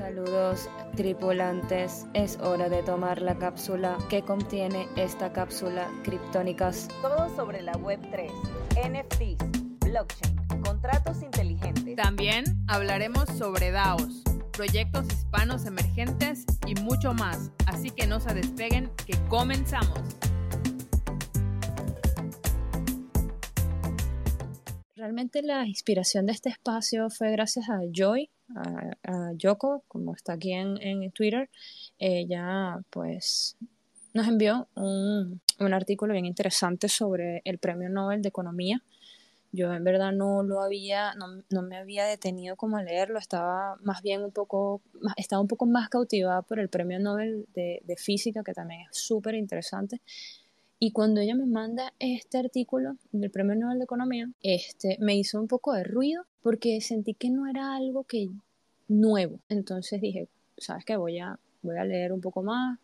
Saludos tripulantes, es hora de tomar la cápsula que contiene esta cápsula criptónicas. Todo sobre la Web3, NFTs, blockchain, contratos inteligentes. También hablaremos sobre DAOs, proyectos hispanos emergentes y mucho más, así que no se despeguen, que comenzamos. Realmente la inspiración de este espacio fue gracias a Joy, a, Yoko, como está aquí en, en, Twitter. Ella pues nos envió un, un, artículo bien interesante sobre el Premio Nobel de Economía. Yo en verdad no lo había, no, no me había detenido como a leerlo, estaba más bien un poco, estaba un poco más cautivada por el Premio Nobel de, de Física, que también es súper interesante. Y cuando ella me manda este artículo del Premio Nobel de Economía, este, me hizo un poco de ruido porque sentí que no era algo que nuevo. Entonces dije, ¿sabes qué? Voy a, voy a leer un poco más.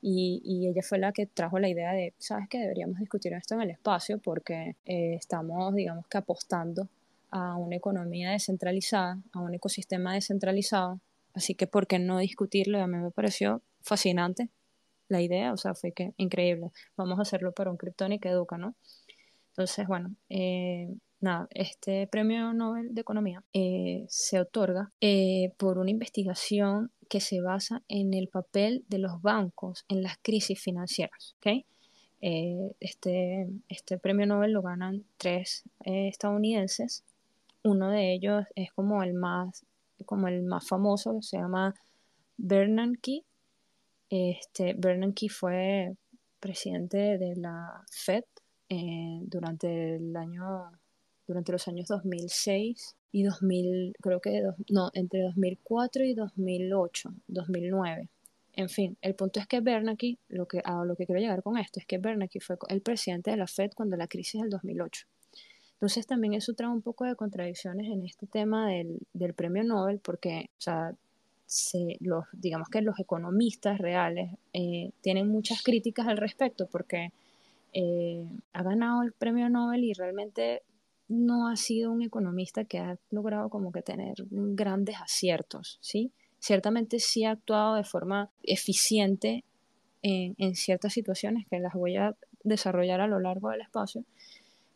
Y, y, ella fue la que trajo la idea de, ¿sabes qué? Deberíamos discutir esto en el espacio porque eh, estamos, digamos que apostando a una economía descentralizada, a un ecosistema descentralizado. Así que, ¿por qué no discutirlo? A mí me pareció fascinante la idea, o sea, fue que increíble, vamos a hacerlo para un Kryptonic Educa, ¿no? Entonces, bueno, eh, nada, este premio Nobel de Economía eh, se otorga eh, por una investigación que se basa en el papel de los bancos en las crisis financieras, este, este premio Nobel lo ganan tres estadounidenses, uno de ellos es como el más, como el más famoso, se llama Bernanke este, Bernanke fue presidente de la Fed eh, durante el año durante los años 2006 y 2000 creo que no entre 2004 y 2008 2009 en fin el punto es que Bernanke lo que a lo que quiero llegar con esto es que Bernanke fue el presidente de la Fed cuando la crisis del 2008 entonces también eso trae un poco de contradicciones en este tema del, del premio Nobel porque o sea los, digamos que los economistas reales eh, tienen muchas críticas al respecto porque eh, ha ganado el premio Nobel y realmente no ha sido un economista que ha logrado como que tener grandes aciertos, ¿sí? Ciertamente sí ha actuado de forma eficiente en, en ciertas situaciones que las voy a desarrollar a lo largo del espacio,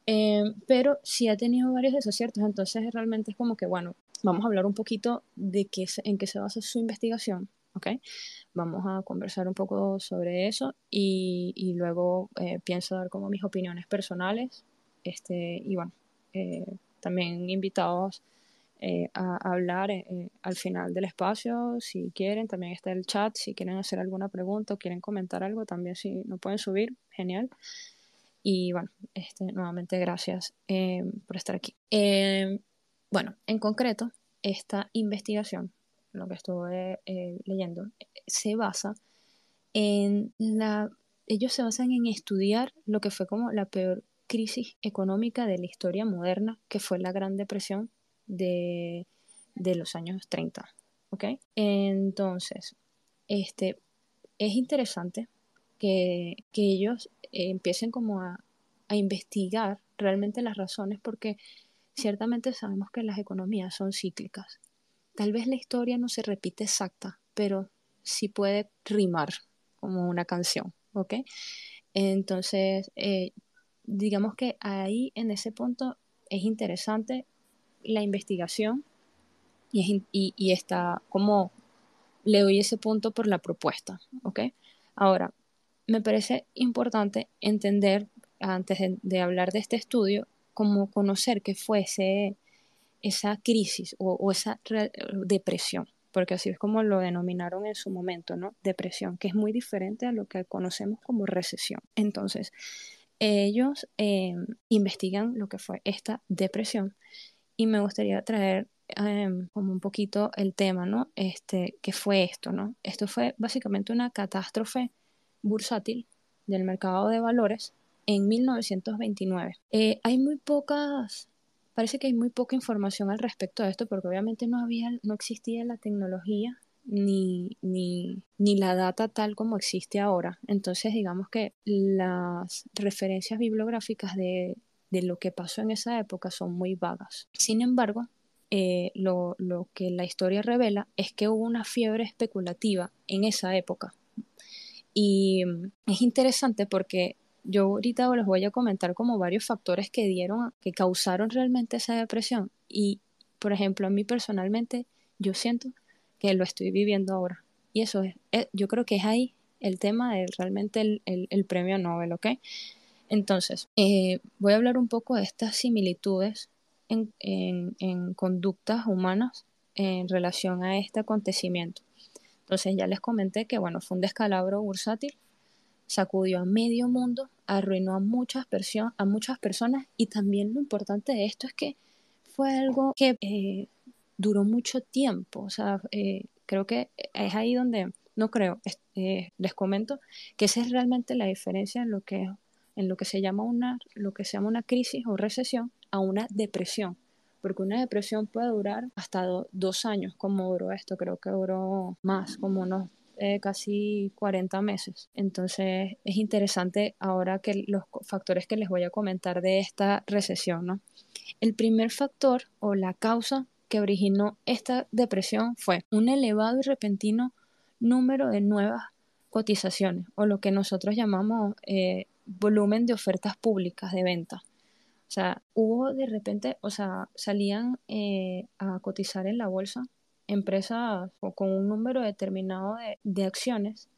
eh, pero sí ha tenido varios desaciertos, entonces realmente es como que, bueno, vamos a hablar un poquito de qué, en qué se basa su investigación, ¿ok? Vamos a conversar un poco sobre eso y, luego eh, pienso dar como mis opiniones personales, este, y bueno, eh, también invitados a, a, hablar al final del espacio, si quieren, también está el chat, si quieren hacer alguna pregunta o quieren comentar algo, también si no pueden subir, genial. Y bueno, este, nuevamente gracias eh, por estar aquí. Bueno, en concreto, esta investigación, lo que estuve eh, leyendo, se basa en la... Ellos se basan en estudiar lo que fue como la peor crisis económica de la historia moderna, que fue la Gran Depresión de, de los años 30. ¿Ok? Entonces, este, es interesante que, que ellos empiecen como a, a investigar realmente las razones porque ciertamente sabemos que las economías son cíclicas. Tal vez la historia no se repite exacta, pero sí puede rimar como una canción, ¿ok? Entonces, eh, digamos que ahí en ese punto es interesante la investigación y, y, está como le doy ese punto por la propuesta, ¿ok? Ahora, me parece importante entender, antes de, hablar de este estudio, cómo conocer qué fue esa crisis o, esa depresión, porque así es como lo denominaron en su momento, ¿no? Depresión, que es muy diferente a lo que conocemos como recesión. Entonces, ellos em, investigan lo que fue esta depresión y me gustaría traer em, como un poquito el tema, ¿no? Este, ¿qué fue esto, no? Esto fue básicamente una catástrofe bursátil del mercado de valores en 1929. Eh, hay muy pocas, parece que hay muy poca información al respecto de esto, porque obviamente no había, no existía la tecnología ni, ni, ni la data tal como existe ahora. Entonces, digamos que las referencias bibliográficas de, de lo que pasó en esa época son muy vagas. Sin embargo, eh, lo, lo, que la historia revela es que hubo una fiebre especulativa en esa época. Y es interesante porque yo ahorita les voy a comentar como varios factores que dieron, que causaron realmente esa depresión. Y, por ejemplo, a mí personalmente, yo siento que lo estoy viviendo ahora. Y eso es, eh, yo creo que es ahí el tema de realmente el, premio Nobel, ¿ok? Entonces, eh, voy a hablar un poco de estas similitudes en, en, conductas humanas en relación a este acontecimiento. Entonces, ya les comenté que, bueno, fue un descalabro bursátil, sacudió a medio mundo, arruinó a muchas, a muchas personas y también lo importante de esto es que fue algo que eh, duró mucho tiempo. O sea, eh, creo que es ahí donde, no creo, eh, les comento que esa es realmente la diferencia en lo que, en lo que se llama una, lo que se llama una crisis o recesión a una depresión. Porque una depresión puede durar hasta dos años, como duró esto, creo que duró más, como unos eh, casi 40 meses. Entonces es interesante ahora que los factores que les voy a comentar de esta recesión, ¿no? El primer factor o la causa que originó esta depresión fue un elevado y repentino número de nuevas cotizaciones o lo que nosotros llamamos eh, volumen de ofertas públicas de venta. O sea, hubo de repente, o sea, salían eh, a cotizar en la bolsa empresas con un número determinado de, de acciones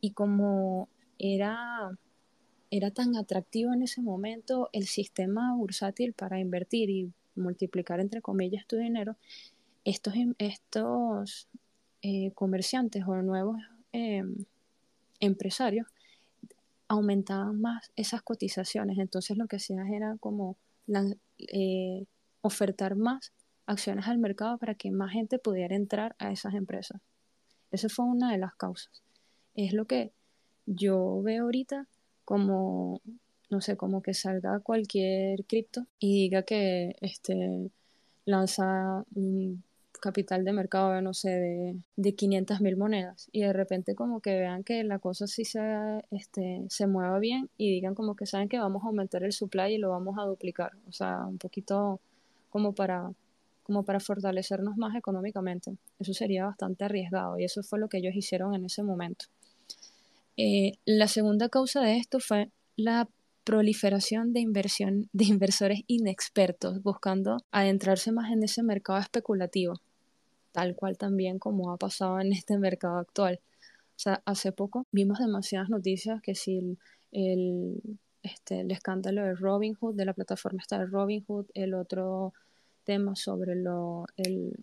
y como era, era tan atractivo en ese momento el sistema bursátil para invertir y multiplicar entre comillas tu dinero, estos, estos eh, comerciantes o nuevos em, empresarios aumentaban más esas cotizaciones. Entonces lo que hacían era como eh, ofertar más acciones al mercado para que más gente pudiera entrar a esas empresas. Esa fue una de las causas. Es lo que yo veo ahorita como no sé, como que salga cualquier cripto y diga que este, lanza un capital de mercado, no sé, de, de 500 mil monedas y de repente como que vean que la cosa sí se, este, se mueva bien y digan como que saben que vamos a aumentar el supply y lo vamos a duplicar, o sea, un poquito como para como para fortalecernos más económicamente. Eso sería bastante arriesgado y eso fue lo que ellos hicieron en ese momento. Eh, la segunda causa de esto fue la proliferación de, inversión, de inversores inexpertos buscando adentrarse más en ese mercado especulativo, tal cual también como ha pasado en este mercado actual. O sea, hace poco vimos demasiadas noticias que si el, este, el escándalo de Robinhood, de la plataforma está de Robinhood, el otro tema sobre lo, el,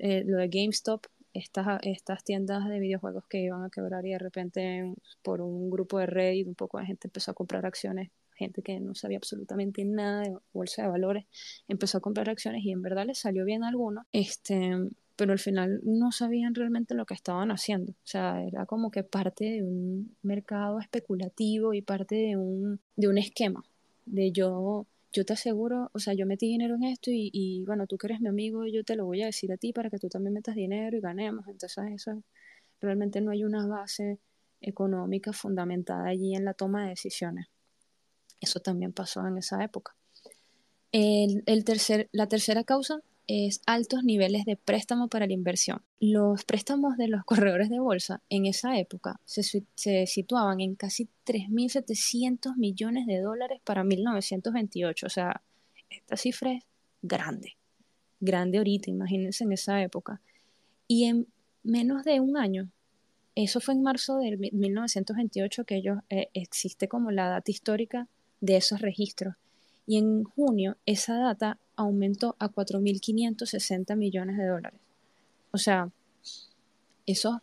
eh, lo de GameStop, estas, estas tiendas de videojuegos que iban a quebrar y de repente por un grupo de Reddit un poco de gente empezó a comprar acciones gente que no sabía absolutamente nada de bolsa de valores, empezó a comprar acciones y en verdad les salió bien a algunos, este, pero al final no sabían realmente lo que estaban haciendo. O sea, era como que parte de un mercado especulativo y parte de un, de un esquema, de yo yo te aseguro, o sea, yo metí dinero en esto y, y, bueno, tú que eres mi amigo, yo te lo voy a decir a ti para que tú también metas dinero y ganemos. Entonces, eso realmente no hay una base económica fundamentada allí en la toma de decisiones. Eso también pasó en esa época. El, tercer, la tercera causa es altos niveles de préstamo para la inversión. Los préstamos de los corredores de bolsa en esa época se, situaban en casi 3.700 millones de dólares para 1928. O sea, esta cifra es grande, grande ahorita, imagínense en esa época. Y en menos de un año, eso fue en marzo de 1928 que ellos, eh, existe como la data histórica de esos registros. Y en junio esa data aumentó a 4.560 millones de dólares. O sea, eso,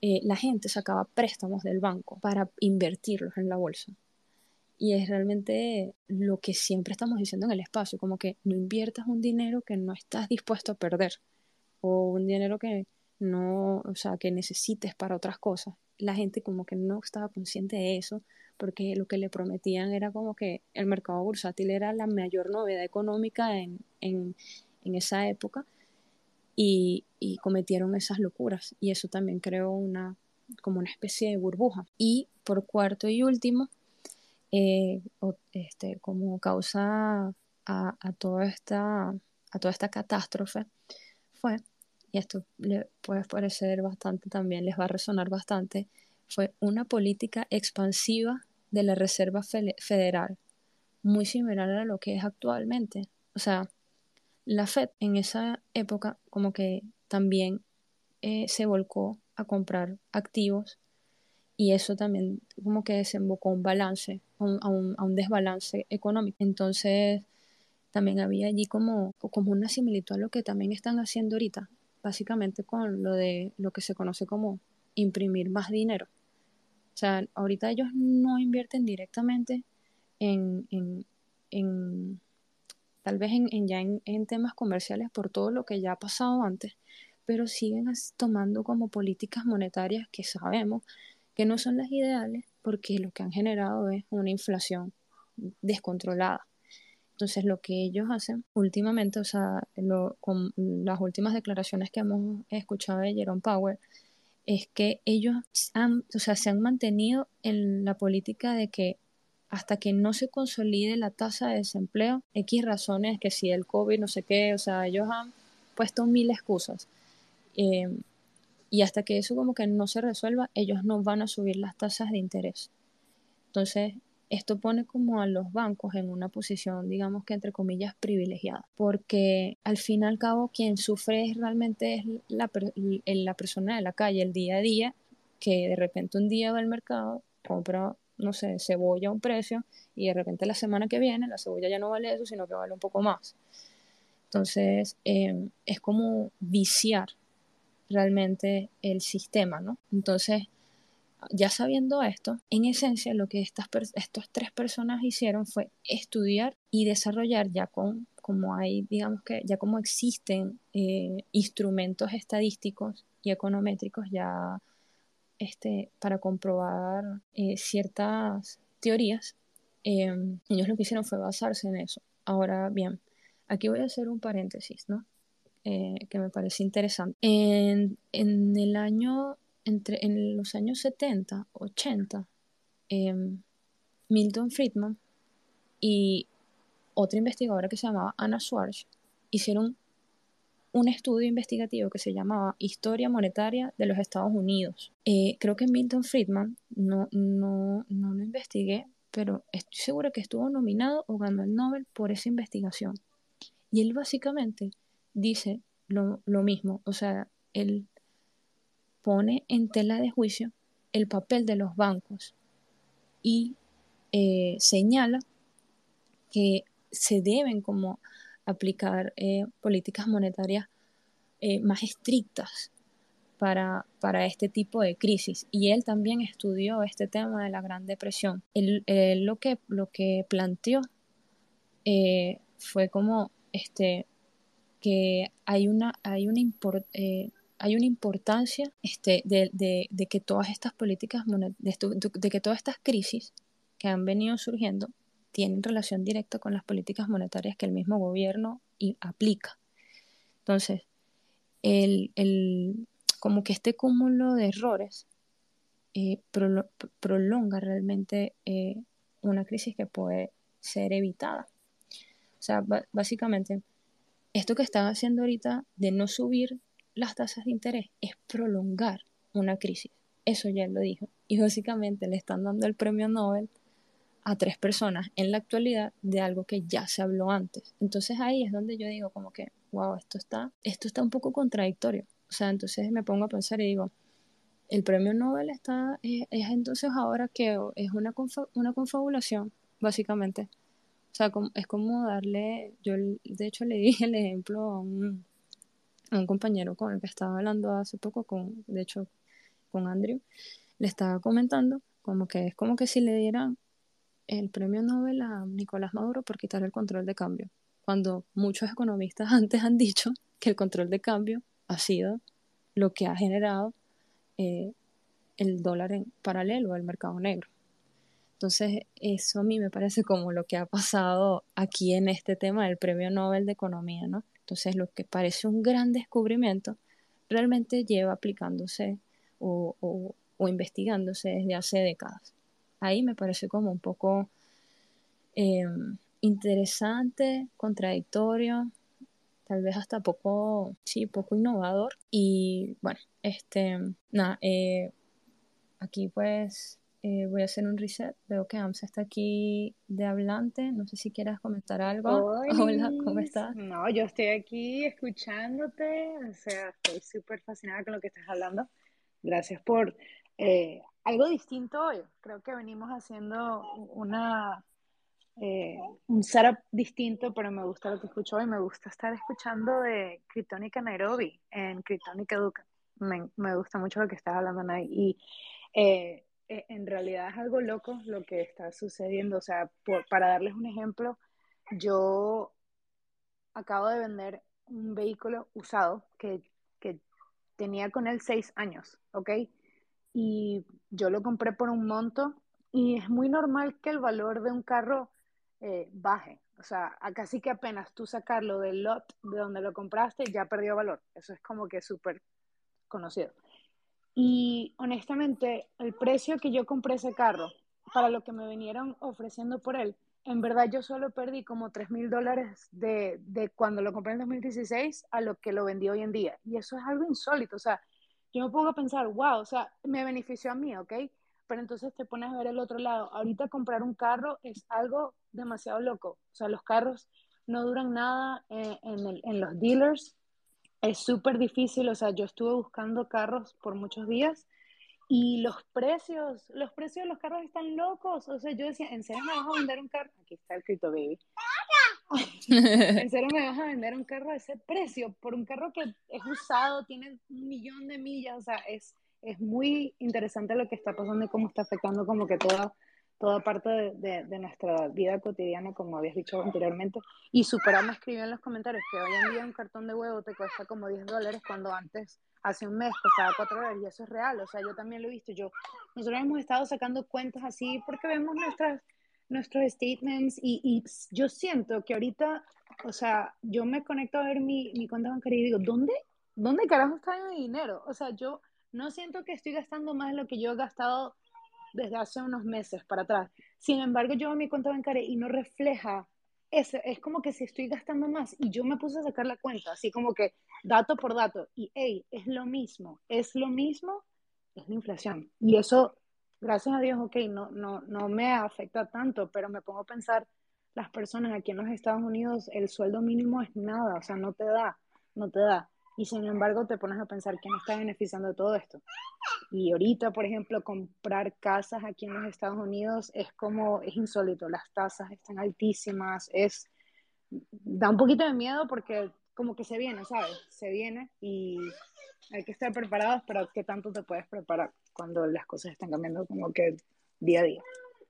eh, la gente sacaba préstamos del banco para invertirlos en la bolsa. Y es realmente lo que siempre estamos diciendo en el espacio, como que no inviertas un dinero que no estás dispuesto a perder o un dinero que no, o sea, que necesites para otras cosas. La gente como que no estaba consciente de eso porque lo que le prometían era como que el mercado bursátil era la mayor novedad económica en, en, en esa época y, y, cometieron esas locuras y eso también creó una como una especie de burbuja. Y por cuarto y último eh, este, como causa a, a, toda esta a toda esta catástrofe fue, y esto le puede parecer bastante también, les va a resonar bastante, fue una política expansiva de la Reserva Federal, muy similar a lo que es actualmente. O sea, la Fed en esa época como que también eh, se volcó a comprar activos y eso también como que desembocó un balance, a un, a un desbalance económico. Entonces, también había allí como, como una similitud a lo que también están haciendo ahorita, básicamente con lo de lo que se conoce como imprimir más dinero. O sea, ahorita ellos no invierten directamente en, en, en tal vez en, ya en, temas comerciales por todo lo que ya ha pasado antes, pero siguen tomando como políticas monetarias que sabemos que no son las ideales porque lo que han generado es una inflación descontrolada. Entonces lo que ellos hacen últimamente, o sea, con las últimas declaraciones que hemos escuchado de Jerome Powell, es que ellos han, o sea, se han mantenido en la política de que hasta que no se consolide la tasa de desempleo, X razones, que si el COVID, no sé qué, o sea, ellos han puesto mil excusas. Eh, y hasta que eso como que no se resuelva, ellos no van a subir las tasas de interés. Entonces, esto pone como a los bancos en una posición, digamos que entre comillas, privilegiada, porque al fin y al cabo quien sufre realmente es la, la persona de la calle, el día a día, que de repente un día va al mercado, compra, no sé, cebolla a un precio y de repente la semana que viene la cebolla ya no vale eso, sino que vale un poco más. Entonces, em, es como viciar realmente el sistema, ¿no? Entonces, ya sabiendo esto, en esencia lo que estas estos tres personas hicieron fue estudiar y desarrollar ya con como hay, digamos que ya como existen eh, instrumentos estadísticos y econométricos ya este, para comprobar eh, ciertas teorías, em, ellos lo que hicieron fue basarse en eso. Ahora bien, aquí voy a hacer un paréntesis, ¿no? Eh, que me parece interesante. En, en el año entre, en los años 70, 80, em, Milton Friedman y otra investigadora que se llamaba Anna Schwartz hicieron un estudio investigativo que se llamaba Historia Monetaria de los Estados Unidos. Eh, creo que Milton Friedman, no, no, no lo investigué, pero estoy segura que estuvo nominado o ganó el Nobel por esa investigación. Y él básicamente dice lo, lo mismo, o sea, él pone en tela de juicio el papel de los bancos y eh, señala que se deben como aplicar eh, políticas monetarias eh, más estrictas para, para, este tipo de crisis. Y él también estudió este tema de la Gran Depresión. Él, lo, que, lo que planteó fue como este, que hay una, hay una hay una importancia este, de, que todas estas políticas, de, que todas estas crisis que han venido surgiendo tienen relación directa con las políticas monetarias que el mismo gobierno aplica. Entonces, el, como que este cúmulo de errores eh, prolonga realmente eh, una crisis que puede ser evitada. O sea, básicamente, esto que están haciendo ahorita de no subir las tasas de interés es prolongar una crisis. Eso ya lo dijo. Y básicamente le están dando el premio Nobel a tres personas en la actualidad de algo que ya se habló antes. Entonces ahí es donde yo digo como que, wow, esto está, esto está un poco contradictorio. O sea, entonces me pongo a pensar y digo, el premio Nobel está, es, entonces ahora que es una, una confabulación, básicamente. O sea, es como darle, yo de hecho le di el ejemplo a un, un compañero con el que estaba hablando hace poco, con, de hecho con Andrew, le estaba comentando como que es como que si le dieran el premio Nobel a Nicolás Maduro por quitar el control de cambio, cuando muchos economistas antes han dicho que el control de cambio ha sido lo que ha generado eh, el dólar en paralelo al mercado negro. Entonces, eso a mí me parece como lo que ha pasado aquí en este tema del Premio Nobel de Economía, ¿no? Entonces, lo que parece un gran descubrimiento realmente lleva aplicándose o, investigándose desde hace décadas. Ahí me parece como un poco em, interesante, contradictorio tal vez hasta poco, sí, poco innovador. Y bueno, este, nada, eh, aquí pues eh, voy a hacer un reset. Veo que AMSA está aquí de hablante. No sé si quieras comentar algo. Hola, ¿cómo estás? No, yo estoy aquí escuchándote. O sea, estoy súper fascinada con lo que estás hablando. Gracias por eh, algo distinto hoy. Creo que venimos haciendo una, eh, un setup distinto, pero me gusta lo que escucho hoy. Me gusta estar escuchando de Kryptonica Nairobi en Kryptonica Educa. Me, me, gusta mucho lo que estás hablando, ahí. Y eh, en realidad es algo loco lo que está sucediendo. O sea, para darles un ejemplo, yo acabo de vender un vehículo usado que, que tenía con él seis años, ¿ok? Y yo lo compré por un monto y es muy normal que el valor de un carro eh, baje. O sea, casi que apenas tú sacarlo del lot de donde lo compraste ya perdió valor. Eso es como que súper conocido. Y honestamente, el precio que yo compré ese carro, para lo que me vinieron ofreciendo por él, en verdad yo solo perdí como 3 mil dólares de, de, cuando lo compré en 2016 a lo que lo vendí hoy en día. Y eso es algo insólito. O sea, yo me pongo a pensar, wow, o sea, me benefició a mí, ¿ok? Pero entonces te pones a ver el otro lado. Ahorita comprar un carro es algo demasiado loco. O sea, los carros no duran nada en, en, el, en los dealers es súper difícil, o sea, yo estuve buscando carros por muchos días y los precios, los precios de los carros están locos, o sea, yo decía, ¿en serio me vas a vender un carro? Aquí está el Crypto Baby. ¿En serio me vas a vender un carro a ese precio? Por un carro que es usado, tiene un millón de millas, o sea, es, es muy interesante lo que está pasando y cómo está afectando como que toda toda parte de, de, nuestra vida cotidiana, como habías dicho anteriormente. Y Superar me escribió en los comentarios que hoy en día un cartón de huevo te cuesta como 10 dólares cuando antes, hace un mes, costaba 4 dólares. Y eso es real, o sea, yo también lo he visto. Yo, nosotros hemos estado sacando cuentas así porque vemos nuestras, nuestros statements y, y yo siento que ahorita, o sea, yo me conecto a ver mi, mi cuenta bancaria y digo, ¿dónde? ¿Dónde carajo está mi dinero? O sea, yo no siento que estoy gastando más de lo que yo he gastado desde hace unos meses para atrás. Sin embargo, yo mi cuenta bancaria y no refleja ese, es como que si estoy gastando más y yo me puse a sacar la cuenta, así como que dato por dato, y hey, es lo mismo, es lo mismo, es la inflación. Y eso, gracias a Dios, ok, no, no, no me afecta tanto, pero me pongo a pensar, las personas aquí en los Estados Unidos, el sueldo mínimo es nada, o sea, no te da, no te da. Y sin embargo, te pones a pensar quién está beneficiando de todo esto. Y ahorita, por ejemplo, comprar casas aquí en los Estados Unidos es como, es insólito, las tasas están altísimas, es, da un poquito de miedo porque como que se viene, ¿sabes? Se viene y hay que estar preparados, pero ¿qué tanto te puedes preparar cuando las cosas están cambiando como que día a día?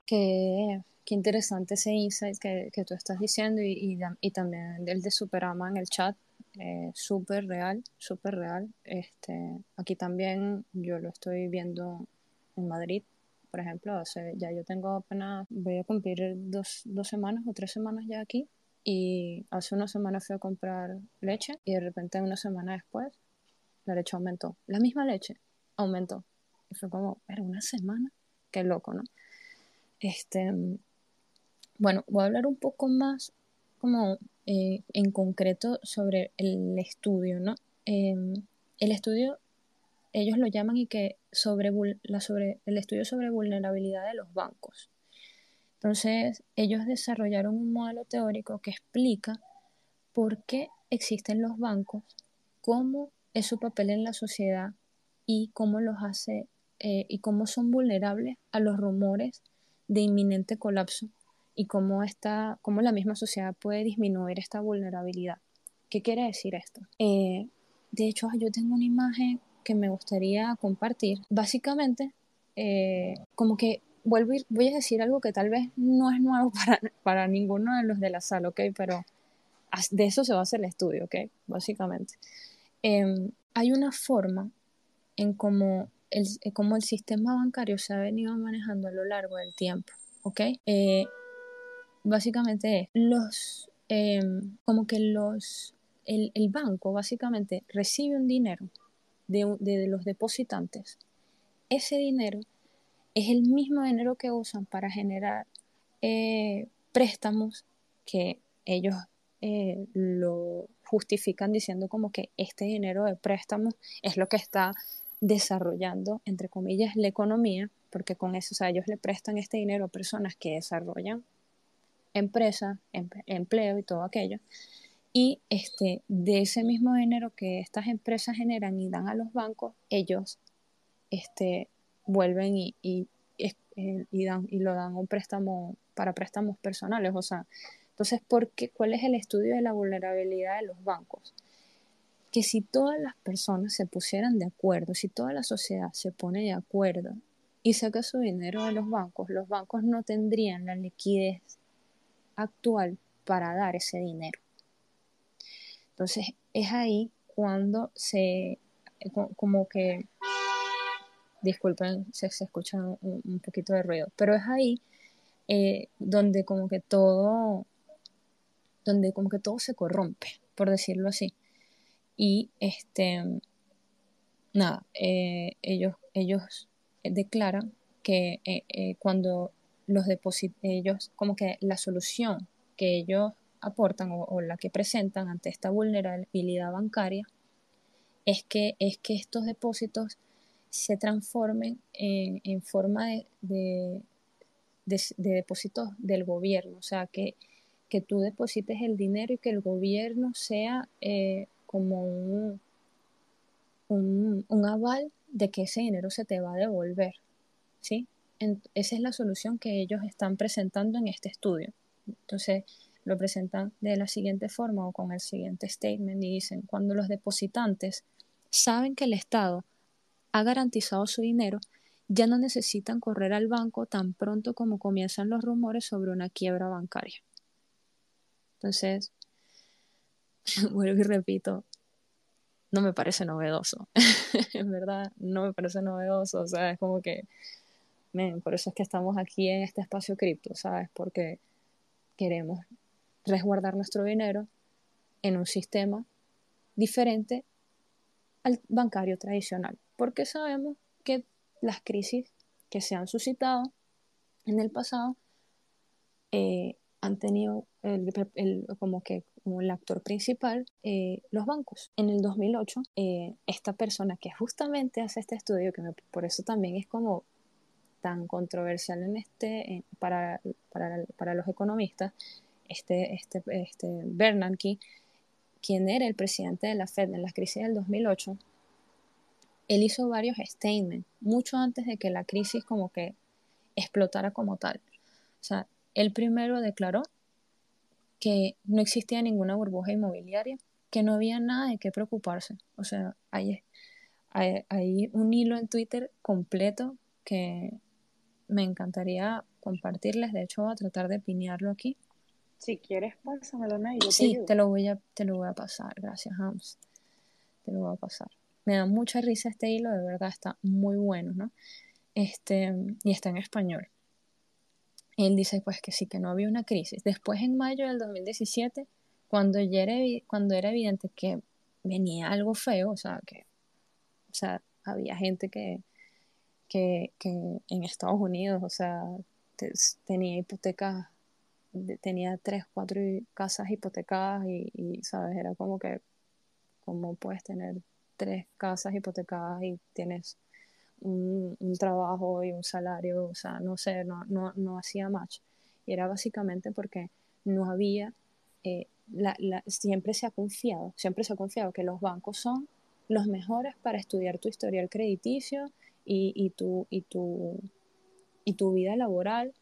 Qué, qué interesante ese insight que, que tú estás diciendo y, y, y también el de Superama en el chat eh, súper real, súper real. Este, aquí también yo lo estoy viendo en Madrid, por ejemplo, hace, ya yo tengo apenas, voy a cumplir dos, dos semanas o tres semanas ya aquí y hace una semana fui a comprar leche y de repente una semana después la leche aumentó. La misma leche aumentó. Y fue como, era una semana, qué loco, ¿no? Este, bueno, voy a hablar un poco más como eh, en concreto sobre el estudio, ¿no? Em, el estudio, ellos lo llaman y que sobre, la sobre el estudio sobre vulnerabilidad de los bancos. Entonces, ellos desarrollaron un modelo teórico que explica por qué existen los bancos, cómo es su papel en la sociedad y cómo los hace eh, y cómo son vulnerables a los rumores de inminente colapso y cómo, esta, cómo la misma sociedad puede disminuir esta vulnerabilidad. ¿Qué quiere decir esto? Eh, de hecho, yo tengo una imagen que me gustaría compartir. Básicamente, eh, como que vuelvo voy a decir algo que tal vez no es nuevo para, para ninguno de los de la sala, ¿ok? Pero de eso se va a hacer el estudio, ¿ok? Básicamente. Em, hay una forma en cómo el, cómo el sistema bancario se ha venido manejando a lo largo del tiempo, ¿ok? Eh, básicamente es los, em, como que los, el, el, banco básicamente recibe un dinero de, de, los depositantes. Ese dinero es el mismo dinero que usan para generar eh, préstamos que ellos eh, lo, justifican diciendo como que este dinero de préstamos es lo que está desarrollando, entre comillas, la economía, porque con eso, o sea, ellos le prestan este dinero a personas que desarrollan empresas, em, empleo y todo aquello. Y este, de ese mismo dinero que estas empresas generan y dan a los bancos, ellos este, vuelven y, y, eh, y, dan, y lo dan un préstamo para préstamos personales. O sea, entonces, ¿por qué? ¿cuál es el estudio de la vulnerabilidad de los bancos? Que si todas las personas se pusieran de acuerdo, si toda la sociedad se pone de acuerdo y saca su dinero de los bancos, los bancos no tendrían la liquidez actual para dar ese dinero. Entonces es ahí cuando se, como que, disculpen si se, escucha un, poquito de ruido, pero es ahí eh, donde como que todo, donde como que todo se corrompe, por decirlo así. Y este, nada, eh, ellos, ellos declaran que eh, cuando los depósitos, ellos, como que la solución que ellos aportan o, la que presentan ante esta vulnerabilidad bancaria es que, es que estos depósitos se transformen en, forma de, de, depósitos del gobierno, o sea, que, que, tú deposites el dinero y que el gobierno sea eh, como un, un, un, aval de que ese dinero se te va a devolver, ¿sí? esa es la solución que ellos están presentando en este estudio. Entonces, lo presentan de la siguiente forma o con el siguiente statement y dicen, cuando los depositantes saben que el Estado ha garantizado su dinero, ya no necesitan correr al banco tan pronto como comienzan los rumores sobre una quiebra bancaria. Entonces, vuelvo y repito, no me parece novedoso. en verdad, no me parece novedoso. O sea, es como que por eso es que estamos aquí en este espacio cripto, ¿sabes? Porque queremos resguardar nuestro dinero en un sistema diferente al bancario tradicional, porque sabemos que las crisis que se han suscitado en el pasado eh, han tenido el, como que como el actor principal eh, los bancos. En el 2008, eh, esta persona que justamente hace este estudio, que por eso también es como tan controversial en este, para, para, los economistas, este, este, este Bernanke, quien era el presidente de la Fed en la crisis del 2008, él hizo varios statements, mucho antes de que la crisis como que explotara como tal. O sea, él primero declaró que no existía ninguna burbuja inmobiliaria, que no había nada de qué preocuparse. O sea, hay, hay, hay un hilo en Twitter completo que me encantaría compartirles. De hecho, voy a tratar de pinearlo aquí. Si quieres, pásamelo, y yo Sí, te, lo voy a, te lo voy a pasar. Gracias, Hams. Te lo voy a pasar. Me da mucha risa este hilo, de verdad, está muy bueno, ¿no? Este, y está en español. Él dice, pues, que sí, que no había una crisis. Después, en mayo del 2017, cuando ya era, cuando era evidente que venía algo feo, o sea, que, o sea, había gente que, que, en Estados Unidos, o sea, tenía hipotecas, tenía tres, cuatro casas hipotecadas y, ¿sabes? Era como que, ¿cómo puedes tener tres casas hipotecadas y tienes un, trabajo y un salario? O sea, no sé, no, no, no hacía match. Y era básicamente porque no había, eh, siempre se ha confiado, siempre se ha confiado que los bancos son los mejores para estudiar tu historial crediticio y, y, tu, y, tu, y tu vida laboral,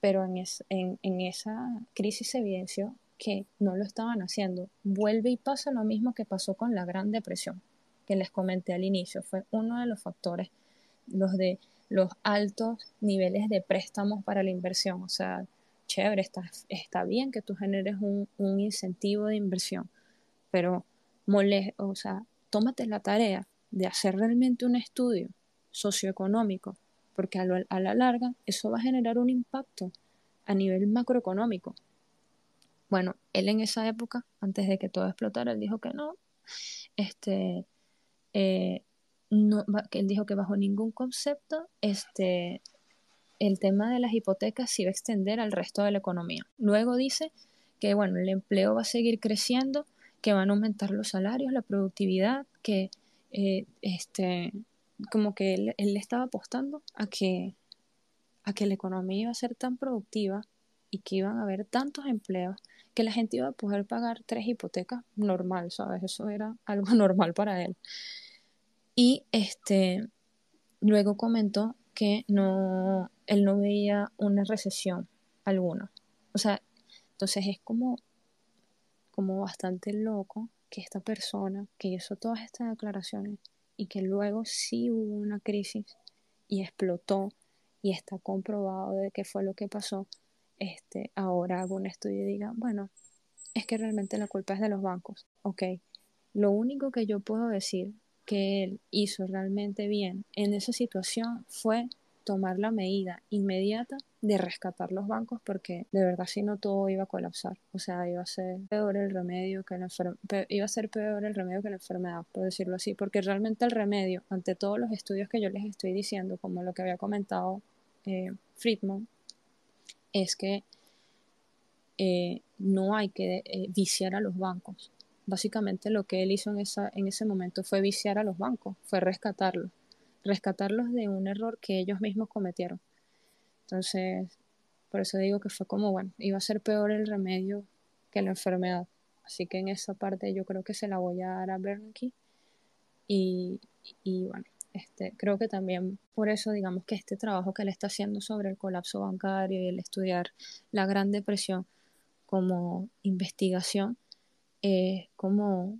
pero en, en, en esa crisis se evidenció que no lo estaban haciendo. Vuelve y pasa lo mismo que pasó con la Gran Depresión, que les comenté al inicio. Fue uno de los factores, los de los altos niveles de préstamos para la inversión. O sea, chévere, está, está bien que tú generes un, un incentivo de inversión, pero mole, o sea, tómate la tarea de hacer realmente un estudio socioeconómico, porque a, la larga eso va a generar un impacto a nivel macroeconómico. Bueno, él en esa época, antes de que todo explotara, él dijo que no, este, eh, no, él dijo que bajo ningún concepto, este, el tema de las hipotecas se iba a extender al resto de la economía. Luego dice que, bueno, el empleo va a seguir creciendo, que van a aumentar los salarios, la productividad, que eh, este, como que él, él estaba apostando a que, a que la economía iba a ser tan productiva y que iban a haber tantos empleos que la gente iba a poder pagar tres hipotecas normal, ¿sabes? Eso era algo normal para él. Y este, luego comentó que no, él no veía una recesión alguna. O sea, entonces es como, como bastante loco que esta persona que hizo todas estas declaraciones y que luego sí hubo una crisis y explotó y está comprobado de qué fue lo que pasó, este, ahora hago un estudio y diga, bueno, es que realmente la culpa es de los bancos. Ok, lo único que yo puedo decir que él hizo realmente bien en esa situación fue tomar la medida inmediata de rescatar los bancos porque de verdad si no todo iba a colapsar. O sea, iba a ser peor el remedio que la iba a ser peor el remedio que la enfermedad, por decirlo así, porque realmente el remedio, ante todos los estudios que yo les estoy diciendo, como lo que había comentado eh, Friedman, es que eh, no hay que eh, viciar a los bancos. Básicamente lo que él hizo en, esa, en ese momento fue viciar a los bancos, fue rescatarlos, rescatarlos de un error que ellos mismos cometieron. Entonces, por eso digo que fue como, bueno, iba a ser peor el remedio que la enfermedad. Así que en esa parte yo creo que se la voy a dar a Bernanke. Y, y bueno, este, creo que también por eso digamos que este trabajo que él está haciendo sobre el colapso bancario y el estudiar la Gran Depresión como investigación, eh, como,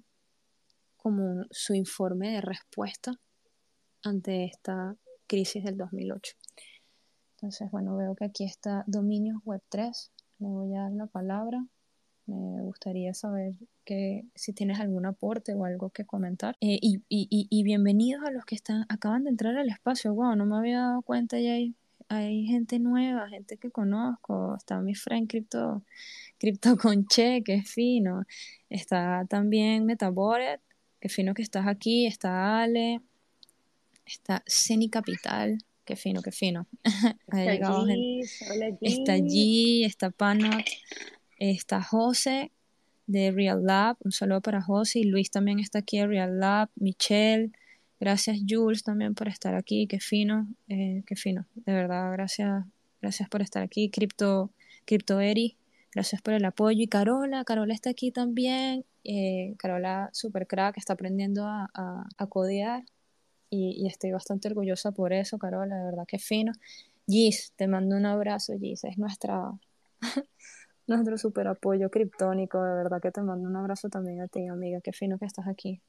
como su informe de respuesta ante esta crisis del 2008. Entonces, bueno, veo que aquí está Dominios Web 3. Le voy a dar la palabra. Me gustaría saber que si tienes algún aporte o algo que comentar. Eh, y, y, y, bienvenidos a los que están acaban de entrar al espacio. Wow, no me había dado cuenta ya hay, gente nueva, gente que conozco. Está mi friend Crypto, Crypto Conche, que es fino. Está también Metaboret, que fino que estás aquí. Está Ale. Está Ceni Capital. Qué fino, qué fino. Está allí, está allí, está Panot, está José de Real Lab, un saludo para José y Luis también está aquí de Real Lab, Michelle, gracias Jules también por estar aquí, qué fino, eh, qué fino, de verdad, gracias, gracias por estar aquí, Crypto, Crypto Eri, gracias por el apoyo y Carola, Carola está aquí también, eh, Carola super crack, está aprendiendo a, a, codear y, estoy bastante orgullosa por eso, Carola, de verdad que fino. Gis, te mando un abrazo, Gis, es nuestra nuestro super apoyo criptónico. De verdad que te mando un abrazo también a ti, amiga. Qué fino que estás aquí.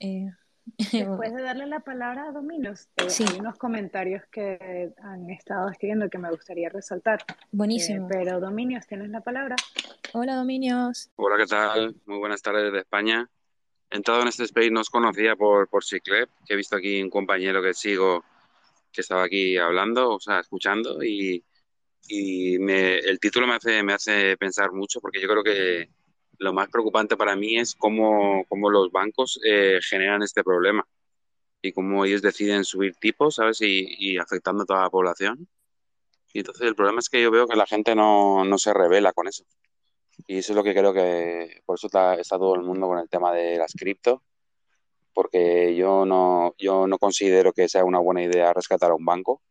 Eh, Después de darle la palabra a Dominios, eh, hay unos comentarios que han estado escribiendo que me gustaría resaltar. Buenísimo. Eh, pero Dominios, tienes la palabra. Hola, Dominios. Hola, ¿qué tal? Muy buenas tardes de España. He entrado en este space, no os conocía por, por Ciclep, que he visto aquí un compañero que sigo que estaba aquí hablando, o sea, escuchando, y, y me, el título me hace, me hace pensar mucho porque yo creo que lo más preocupante para mí es cómo, cómo los bancos eh, generan este problema y cómo ellos deciden subir tipos, ¿sabes? Y, y, afectando a toda la población. Y entonces el problema es que yo veo que la gente no, no se revela con eso. Y eso es lo que creo que por eso está, está todo el mundo con el tema de las cripto, porque yo no, yo no considero que sea una buena idea rescatar a un banco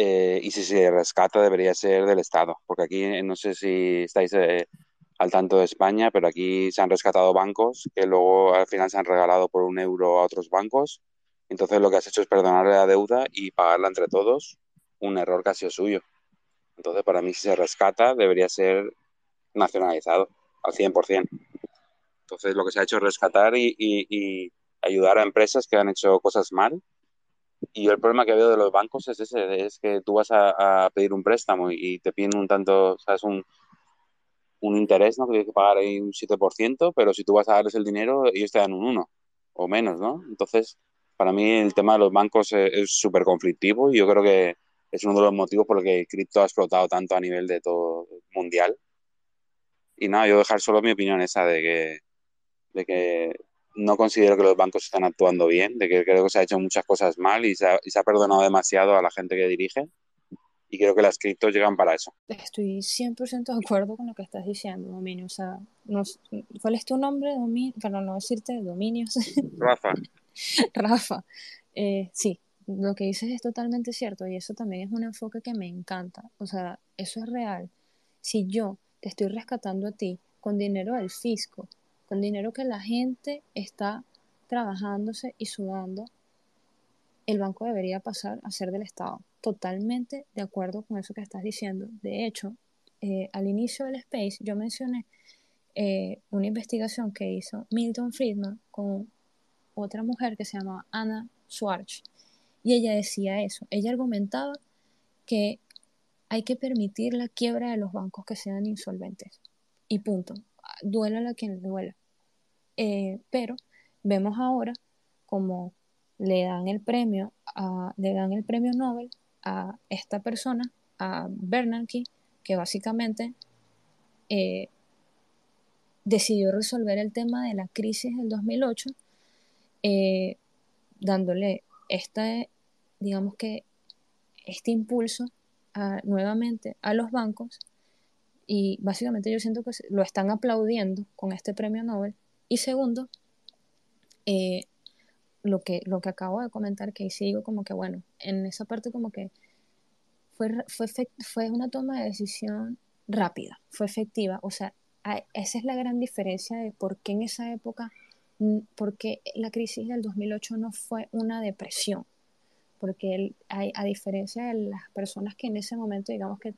eh, y si se rescata debería ser del Estado, porque aquí no sé si estáis eh, al tanto de España, pero aquí se han rescatado bancos que luego al final se han regalado por un euro a otros bancos. Entonces lo que has hecho es perdonarle la deuda y pagarla entre todos, un error sido suyo. Entonces para mí si se rescata debería ser nacionalizado al 100%. Entonces lo que se ha hecho es rescatar y, ayudar a empresas que han hecho cosas mal y el problema que veo de los bancos es ese, es que tú vas a, pedir un préstamo y te piden un tanto, sabes, un, un interés, ¿no? Que tienes que pagar ahí un 7%, pero si tú vas a darles el dinero, ellos te dan un 1 o menos, ¿no? Entonces, para mí el tema de los bancos es súper conflictivo y yo creo que es uno de los motivos por los que el cripto ha explotado tanto a nivel de todo mundial. Y nada, yo dejar solo mi opinión esa de que, de que no considero que los bancos están actuando bien, de que creo que se ha hecho muchas cosas mal y se ha, y se ha perdonado demasiado a la gente que dirige. Y creo que las criptos llegan para eso. Estoy 100% de acuerdo con lo que estás diciendo, Dominio. O sea, ¿cuál es tu nombre, Dominio? Para no decirte Dominios. Rafa. Rafa. Eh, sí, lo que dices es totalmente cierto y eso también es un enfoque que me encanta. O sea, eso es real. Si yo te estoy rescatando a ti con dinero del fisco, con dinero que la gente está trabajándose y sudando, el banco debería pasar a ser del Estado. Totalmente de acuerdo con eso que estás diciendo. De hecho, eh, al inicio del Space yo mencioné eh, una investigación que hizo Milton Friedman con otra mujer que se llama Anna Schwartz. Y ella decía eso. Ella argumentaba que hay que permitir la quiebra de los bancos que sean insolventes. Y punto. Duela la quien duela. Eh, pero vemos ahora como le dan el premio a, le dan el premio Nobel a esta persona, a Bernanke, que básicamente eh, decidió resolver el tema de la crisis del 2008, eh, dándole este, digamos que, este impulso nuevamente a los bancos y básicamente yo siento que lo están aplaudiendo con este premio Nobel. Y segundo, eh, lo que, lo que acabo de comentar, que sigo como que, bueno, en esa parte como que fue, fue, fue una toma de decisión rápida, fue efectiva. O sea, esa es la gran diferencia de por qué en esa época, mm, porque la crisis del 2008 no fue una depresión, porque hay, a diferencia de las personas que en ese momento, digamos que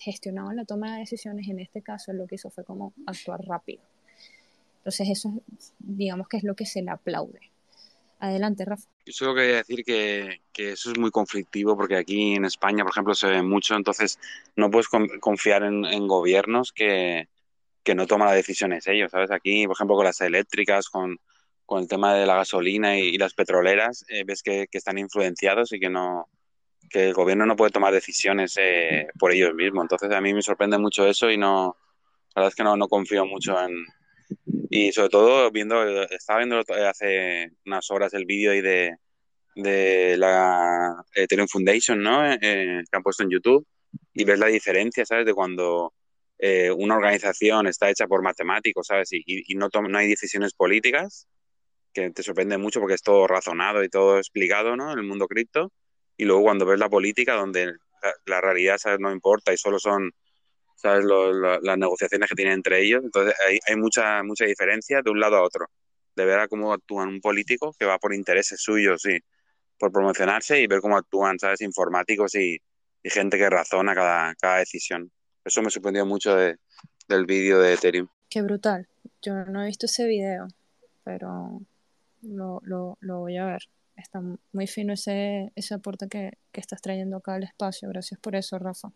gestionaban la toma de decisiones, en este caso lo que hizo fue como actuar rápido. Entonces eso, digamos que es lo que se le aplaude. Adelante, Rafa. Yo solo quería decir que, que, eso es muy conflictivo porque aquí en España, por ejemplo, se ve mucho, entonces no puedes confiar en, en gobiernos que, que, no toman las decisiones ellos, ¿sabes? Aquí, por ejemplo, con las eléctricas, con, con el tema de la gasolina y, las petroleras, eh, ves que, que, están influenciados y que no que el gobierno no puede tomar decisiones eh, por ellos mismos. Entonces a mí me sorprende mucho eso y no, la verdad es que no, no confío mucho en, y sobre todo viendo, estaba viendo hace unas horas el vídeo ahí de, de la Ethereum Foundation, ¿no? Eh, que han puesto en YouTube y ves la diferencia, ¿sabes? De cuando eh, una organización está hecha por matemáticos, ¿sabes? Y, y no, no hay decisiones políticas, que te sorprende mucho porque es todo razonado y todo explicado, ¿no? En el mundo cripto. Y luego cuando ves la política, donde la, la realidad, ¿sabes? No importa y solo son ¿sabes? las negociaciones que tienen entre ellos. Entonces hay, hay, mucha, mucha diferencia de un lado a otro, de ver a cómo actúan un político que va por intereses suyos, sí, por promocionarse y ver cómo actúan, ¿sabes? Informáticos y, y gente que razona cada, cada decisión. Eso me sorprendió mucho de, del vídeo de Ethereum. Qué brutal. Yo no he visto ese video, pero lo, lo, lo voy a ver. Está muy fino ese, ese aporte que, que estás trayendo acá al espacio. Gracias por eso, Rafa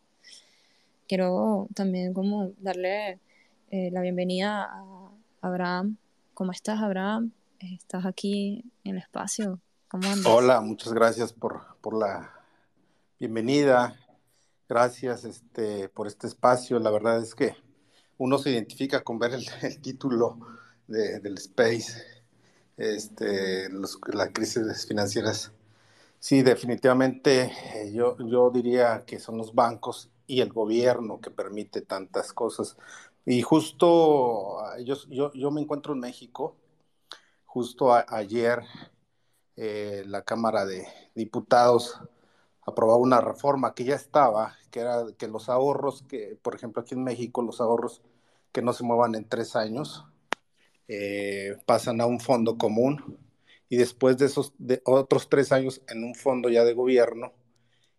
quiero también como darle eh, la bienvenida a Abraham. ¿Cómo estás, Abraham? ¿Estás aquí en el espacio? ¿Cómo andas? Hola, muchas gracias por, por la bienvenida. Gracias este, por este espacio. La verdad es que uno se identifica con ver el, título de, del Space, este, los, las crisis financieras. Sí, definitivamente eh, yo, yo diría que son los bancos y el gobierno que permite tantas cosas. Y justo ah, yo, yo, yo me encuentro en México, justo ayer eh, la Cámara de Diputados aprobaba una reforma que ya estaba, que era que los ahorros, que por ejemplo aquí en México los ahorros que no se muevan en tres años, eh, pasan a un fondo común y después de esos de otros tres años en un fondo ya de gobierno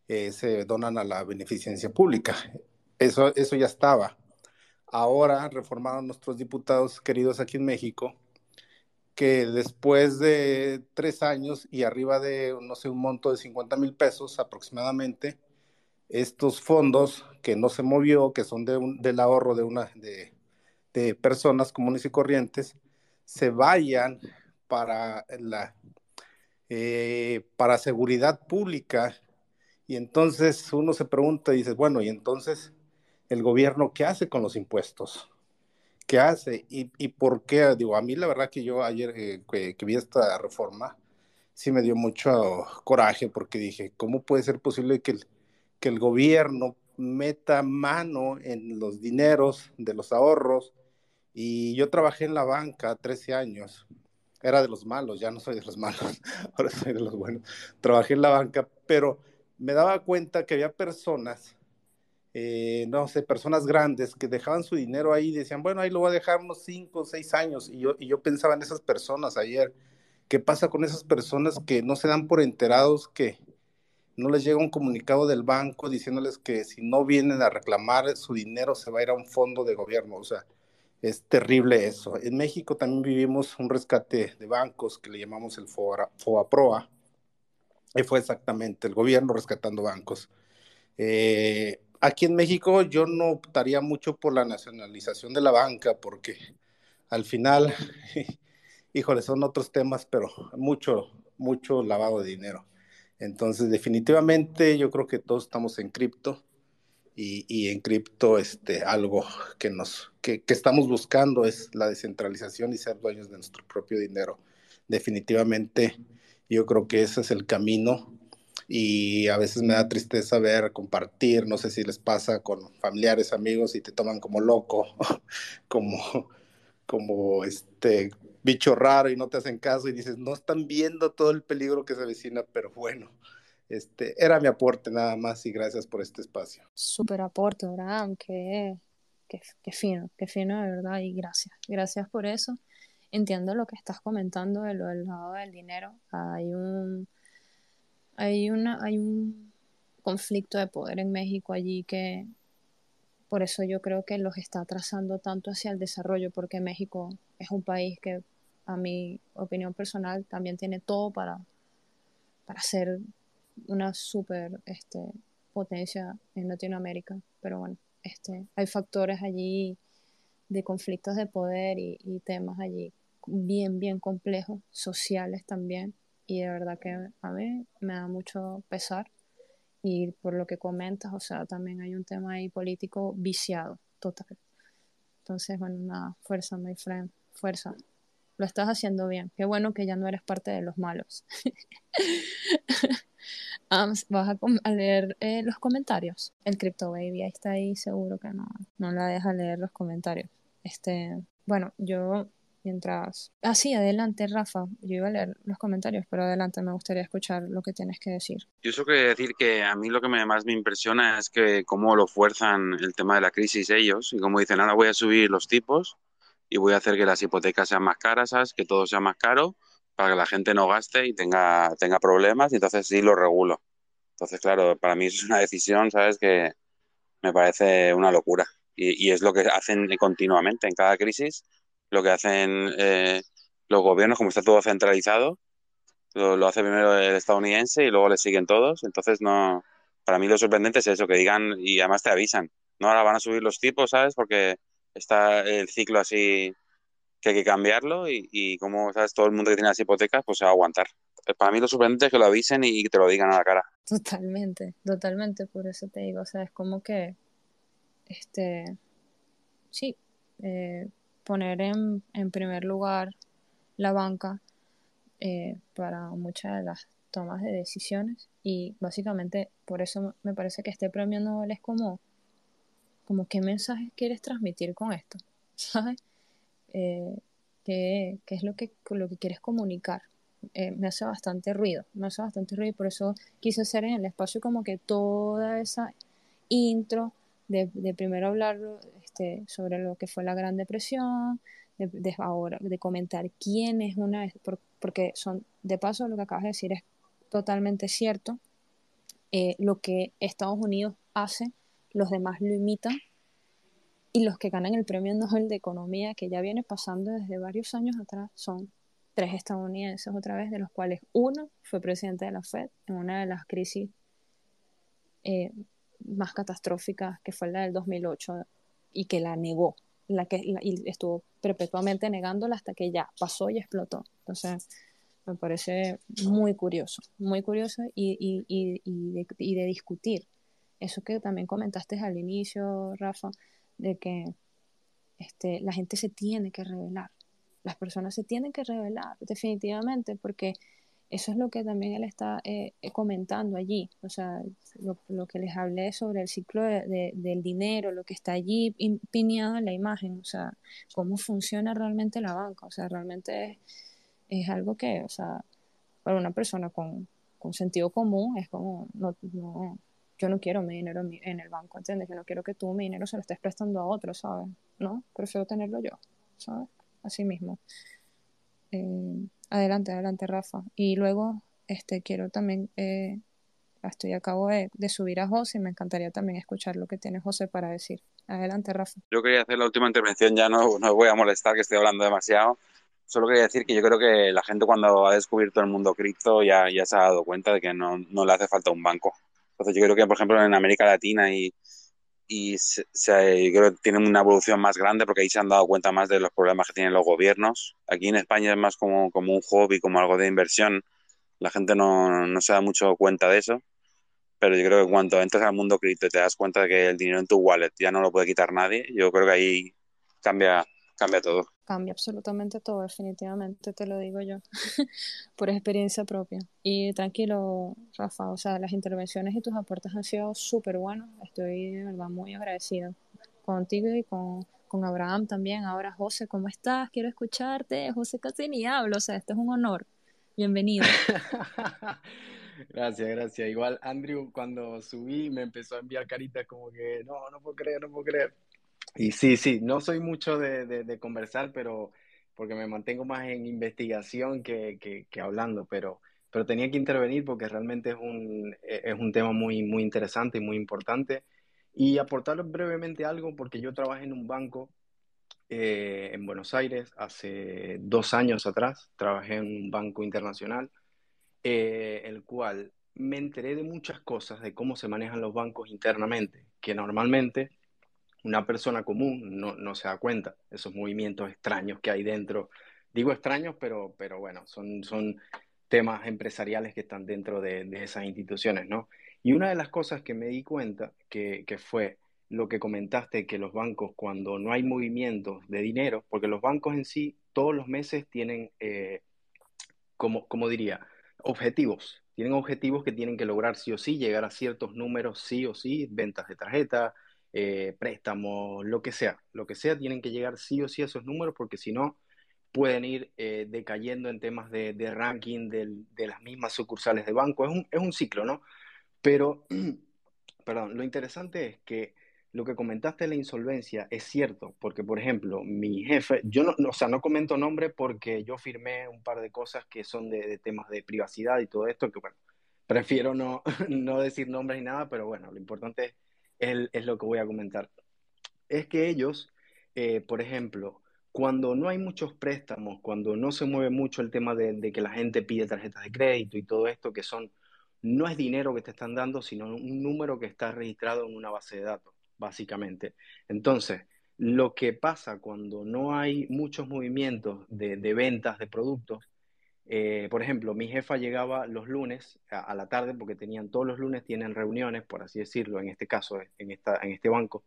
eh, se donan a la beneficencia pública. Eso, eso ya estaba. Ahora reformaron nuestros diputados queridos aquí en México que después de tres años y arriba de, no sé, un monto de 50 mil pesos aproximadamente, estos fondos que no se movió, que son de un, del ahorro de, una, de, de personas comunes y corrientes, se vayan para la eh, para seguridad pública y entonces uno se pregunta y dice, bueno, y entonces el gobierno, ¿qué hace con los impuestos? ¿Qué hace? ¿Y, y por qué? Digo, a mí la verdad que yo ayer eh, que, que, vi esta reforma, sí me dio mucho coraje porque dije, ¿cómo puede ser posible que el, que el gobierno meta mano en los dineros de los ahorros. Y yo trabajé en la banca 13 años. Era de los malos, ya no soy de los malos, ahora soy de los buenos. Trabajé en la banca, pero me daba cuenta que había personas, eh, no sé, personas grandes que dejaban su dinero ahí y decían, bueno, ahí lo voy a dejar unos 5 o 6 años. Y yo, y yo pensaba en esas personas ayer. ¿Qué pasa con esas personas que no se dan por enterados que no les llega un comunicado del banco diciéndoles que si no vienen a reclamar su dinero se va a ir a un fondo de gobierno? O sea, es terrible eso. En México también vivimos un rescate de bancos que le llamamos el FOAPROA. Y fue exactamente el gobierno rescatando bancos. Eh, aquí en México yo no optaría mucho por la nacionalización de la banca porque al final híjole, son otros temas, pero mucho, mucho lavado de dinero. Entonces, definitivamente yo creo que todos estamos en cripto y, en cripto este, algo que, nos, que, estamos buscando es la descentralización y ser dueños de nuestro propio dinero. Definitivamente yo creo que ese es el camino y a veces me da tristeza ver, compartir, no sé si les pasa con familiares, amigos y te toman como loco, como, como este, bicho raro y no te hacen caso y dices, no están viendo todo el peligro que se avecina, pero bueno, este era mi aporte nada más y gracias por este espacio. Súper aporte, Abraham, qué, qué, qué, fino, qué fino de verdad y gracias, gracias por eso. Entiendo lo que estás comentando de lo del lado del dinero. Hay un, hay una, hay un conflicto de poder en México allí que por eso yo creo que los está trazando tanto hacia el desarrollo, porque México es un país que, a mi opinión personal, también tiene todo para, para ser una super este, potencia en Latinoamérica. Pero bueno, este, hay factores allí de conflictos de poder y, y temas allí bien, bien complejos, sociales también. Y de verdad que a mí me da mucho pesar y por lo que comentas, o sea, también hay un tema ahí político viciado, total. Entonces, bueno, nada, fuerza, my friend, fuerza. Lo estás haciendo bien. Qué bueno que ya no eres parte de los malos. ¿Vas a, leer eh, los comentarios? El Crypto Baby ahí está ahí, seguro que no, no la deja leer los comentarios. Este, bueno, yo mientras... Ah, adelante, Rafa. Yo iba a leer los comentarios, pero adelante, me gustaría escuchar lo que tienes que decir. Yo solo quería decir que a mí lo que más me impresiona es que cómo lo fuerzan el tema de la crisis ellos y como dicen, ahora voy a subir los tipos y voy a hacer que las hipotecas sean más caras, ¿sabes? que todo sea más caro para que la gente no gaste y tenga, tenga problemas y entonces sí lo regulo. Entonces, claro, para mí es una decisión, ¿sabes? Que me parece una locura. Y, y es lo que hacen continuamente en cada crisis lo que hacen eh, los gobiernos, como está todo centralizado, lo, hace primero el estadounidense y luego le siguen todos. Entonces, no, para mí lo sorprendente es eso, que digan y además te avisan. No, ahora van a subir los tipos, ¿sabes? Porque está el ciclo así que hay que cambiarlo y, como sabes, todo el mundo que tiene las hipotecas, pues se va a aguantar. Eh, para mí lo sorprendente es que lo avisen y te lo digan a la cara. Totalmente, totalmente, por eso te digo, o sea, es como que, este, sí, eh, poner en, primer lugar la banca eh, para muchas de las tomas de decisiones y básicamente por eso me parece que este premio Nobel es como, como qué mensaje quieres transmitir con esto, ¿sabes? Eh, ¿qué, es lo que, lo que quieres comunicar? Me hace bastante ruido, me hace bastante ruido y por eso quise hacer en el espacio como que toda esa intro de, de primero hablar este, sobre lo que fue la Gran Depresión, de, ahora, de comentar quién es una, porque son, de paso lo que acabas de decir es totalmente cierto, eh, lo que Estados Unidos hace, los demás lo imitan, y los que ganan el premio Nobel de Economía, que ya viene pasando desde varios años atrás, son tres estadounidenses otra vez, de los cuales uno fue presidente de la Fed en una de las crisis eh, más catastróficas, que fue la del 2008 y que la negó, la que y estuvo perpetuamente negándola hasta que ya pasó y explotó. Entonces, me parece muy curioso, muy curioso y, y, y, y, de, y de discutir. Eso que también comentaste al inicio, Rafa, de que este, la gente se tiene que revelar, las personas se tienen que revelar, definitivamente, porque eso es lo que también él está eh, eh, comentando allí, o sea, lo, que les hablé sobre el ciclo del dinero, lo que está allí pineado en la imagen, o sea, cómo funciona realmente la banca, o sea, realmente es, algo que, o sea, para una persona con, sentido común es como, no, no, yo no quiero mi dinero en el banco, ¿entiendes? Yo no quiero que tú mi dinero se lo estés prestando a otro, ¿sabes? No, prefiero tenerlo yo, ¿sabes? Así mismo. Eh, adelante, adelante, Rafa. Y luego, este, quiero también, eh, estoy acabo de, subir a José y me encantaría también escuchar lo que tiene José para decir. Adelante, Rafa. Yo quería hacer la última intervención, ya no, no voy a molestar que estoy hablando demasiado. Solo quería decir que yo creo que la gente cuando ha descubierto el mundo cripto ya, ya se ha dado cuenta de que no, no le hace falta un banco. Entonces yo creo que, por ejemplo, en América Latina y, y se, creo que tienen una evolución más grande porque ahí se han dado cuenta más de los problemas que tienen los gobiernos. Aquí en España es más como, como un hobby, como algo de inversión. La gente no, no se da mucho cuenta de eso. Pero yo creo que cuando entras al mundo cripto y te das cuenta de que el dinero en tu wallet ya no lo puede quitar nadie, yo creo que ahí cambia, cambia todo. Cambia absolutamente todo, definitivamente, te lo digo yo, por experiencia propia. Y tranquilo, Rafa, o sea, las intervenciones y tus aportes han sido súper buenos. Estoy de verdad muy agradecido contigo y con, con Abraham también. Ahora, José, ¿cómo estás? Quiero escucharte. José casi ni hablo, o sea, esto es un honor. Bienvenido. Gracias, gracias. Igual Andrew cuando subí me empezó a enviar caritas como que no, no puedo creer, no puedo creer. Y sí, sí, no soy mucho de, de, conversar, pero porque me mantengo más en investigación que, que, hablando, pero, pero tenía que intervenir porque realmente es un, e, es un tema muy, muy interesante y muy importante. Y aportar brevemente algo, porque yo trabajé en un banco eh, en Buenos Aires hace dos años atrás, trabajé en un banco internacional, eh, el cual me enteré de muchas cosas de cómo se manejan los bancos internamente, que normalmente una persona común no, no, se da cuenta esos movimientos extraños que hay dentro. Digo extraños, pero, pero bueno, son, son temas empresariales que están dentro de, de, esas instituciones, ¿no? Y una de las cosas que me di cuenta, que, que, fue lo que comentaste, que los bancos cuando no hay movimientos de dinero, porque los bancos en sí todos los meses tienen, eh, como, como diría, objetivos. Tienen objetivos que tienen que lograr sí o sí, llegar a ciertos números sí o sí, ventas de tarjeta, eh, préstamos, lo que sea, lo que sea, tienen que llegar sí o sí a esos números porque si no pueden ir eh, decayendo en temas de, ranking de las mismas sucursales de banco. Es un, es un ciclo, ¿no? Pero, perdón, lo interesante es que lo que comentaste de la insolvencia es cierto, porque por ejemplo, mi jefe, yo no, o sea, no comento nombre porque yo firmé un par de cosas que son de, de temas de privacidad y todo esto, que bueno, prefiero no, no decir nombres ni nada, pero bueno, lo importante es es, lo que voy a comentar. Es que ellos, eh, por ejemplo, cuando no hay muchos préstamos, cuando no se mueve mucho el tema de, que la gente pide tarjetas de crédito y todo esto, que son, no es dinero que te están dando, sino un número que está registrado en una base de datos, básicamente. Entonces, lo que pasa cuando no hay muchos movimientos de, de ventas de productos eh, por ejemplo, mi jefa llegaba los lunes a, la tarde, porque tenían todos los lunes, tienen reuniones, por así decirlo, en este caso, en, esta, en este banco,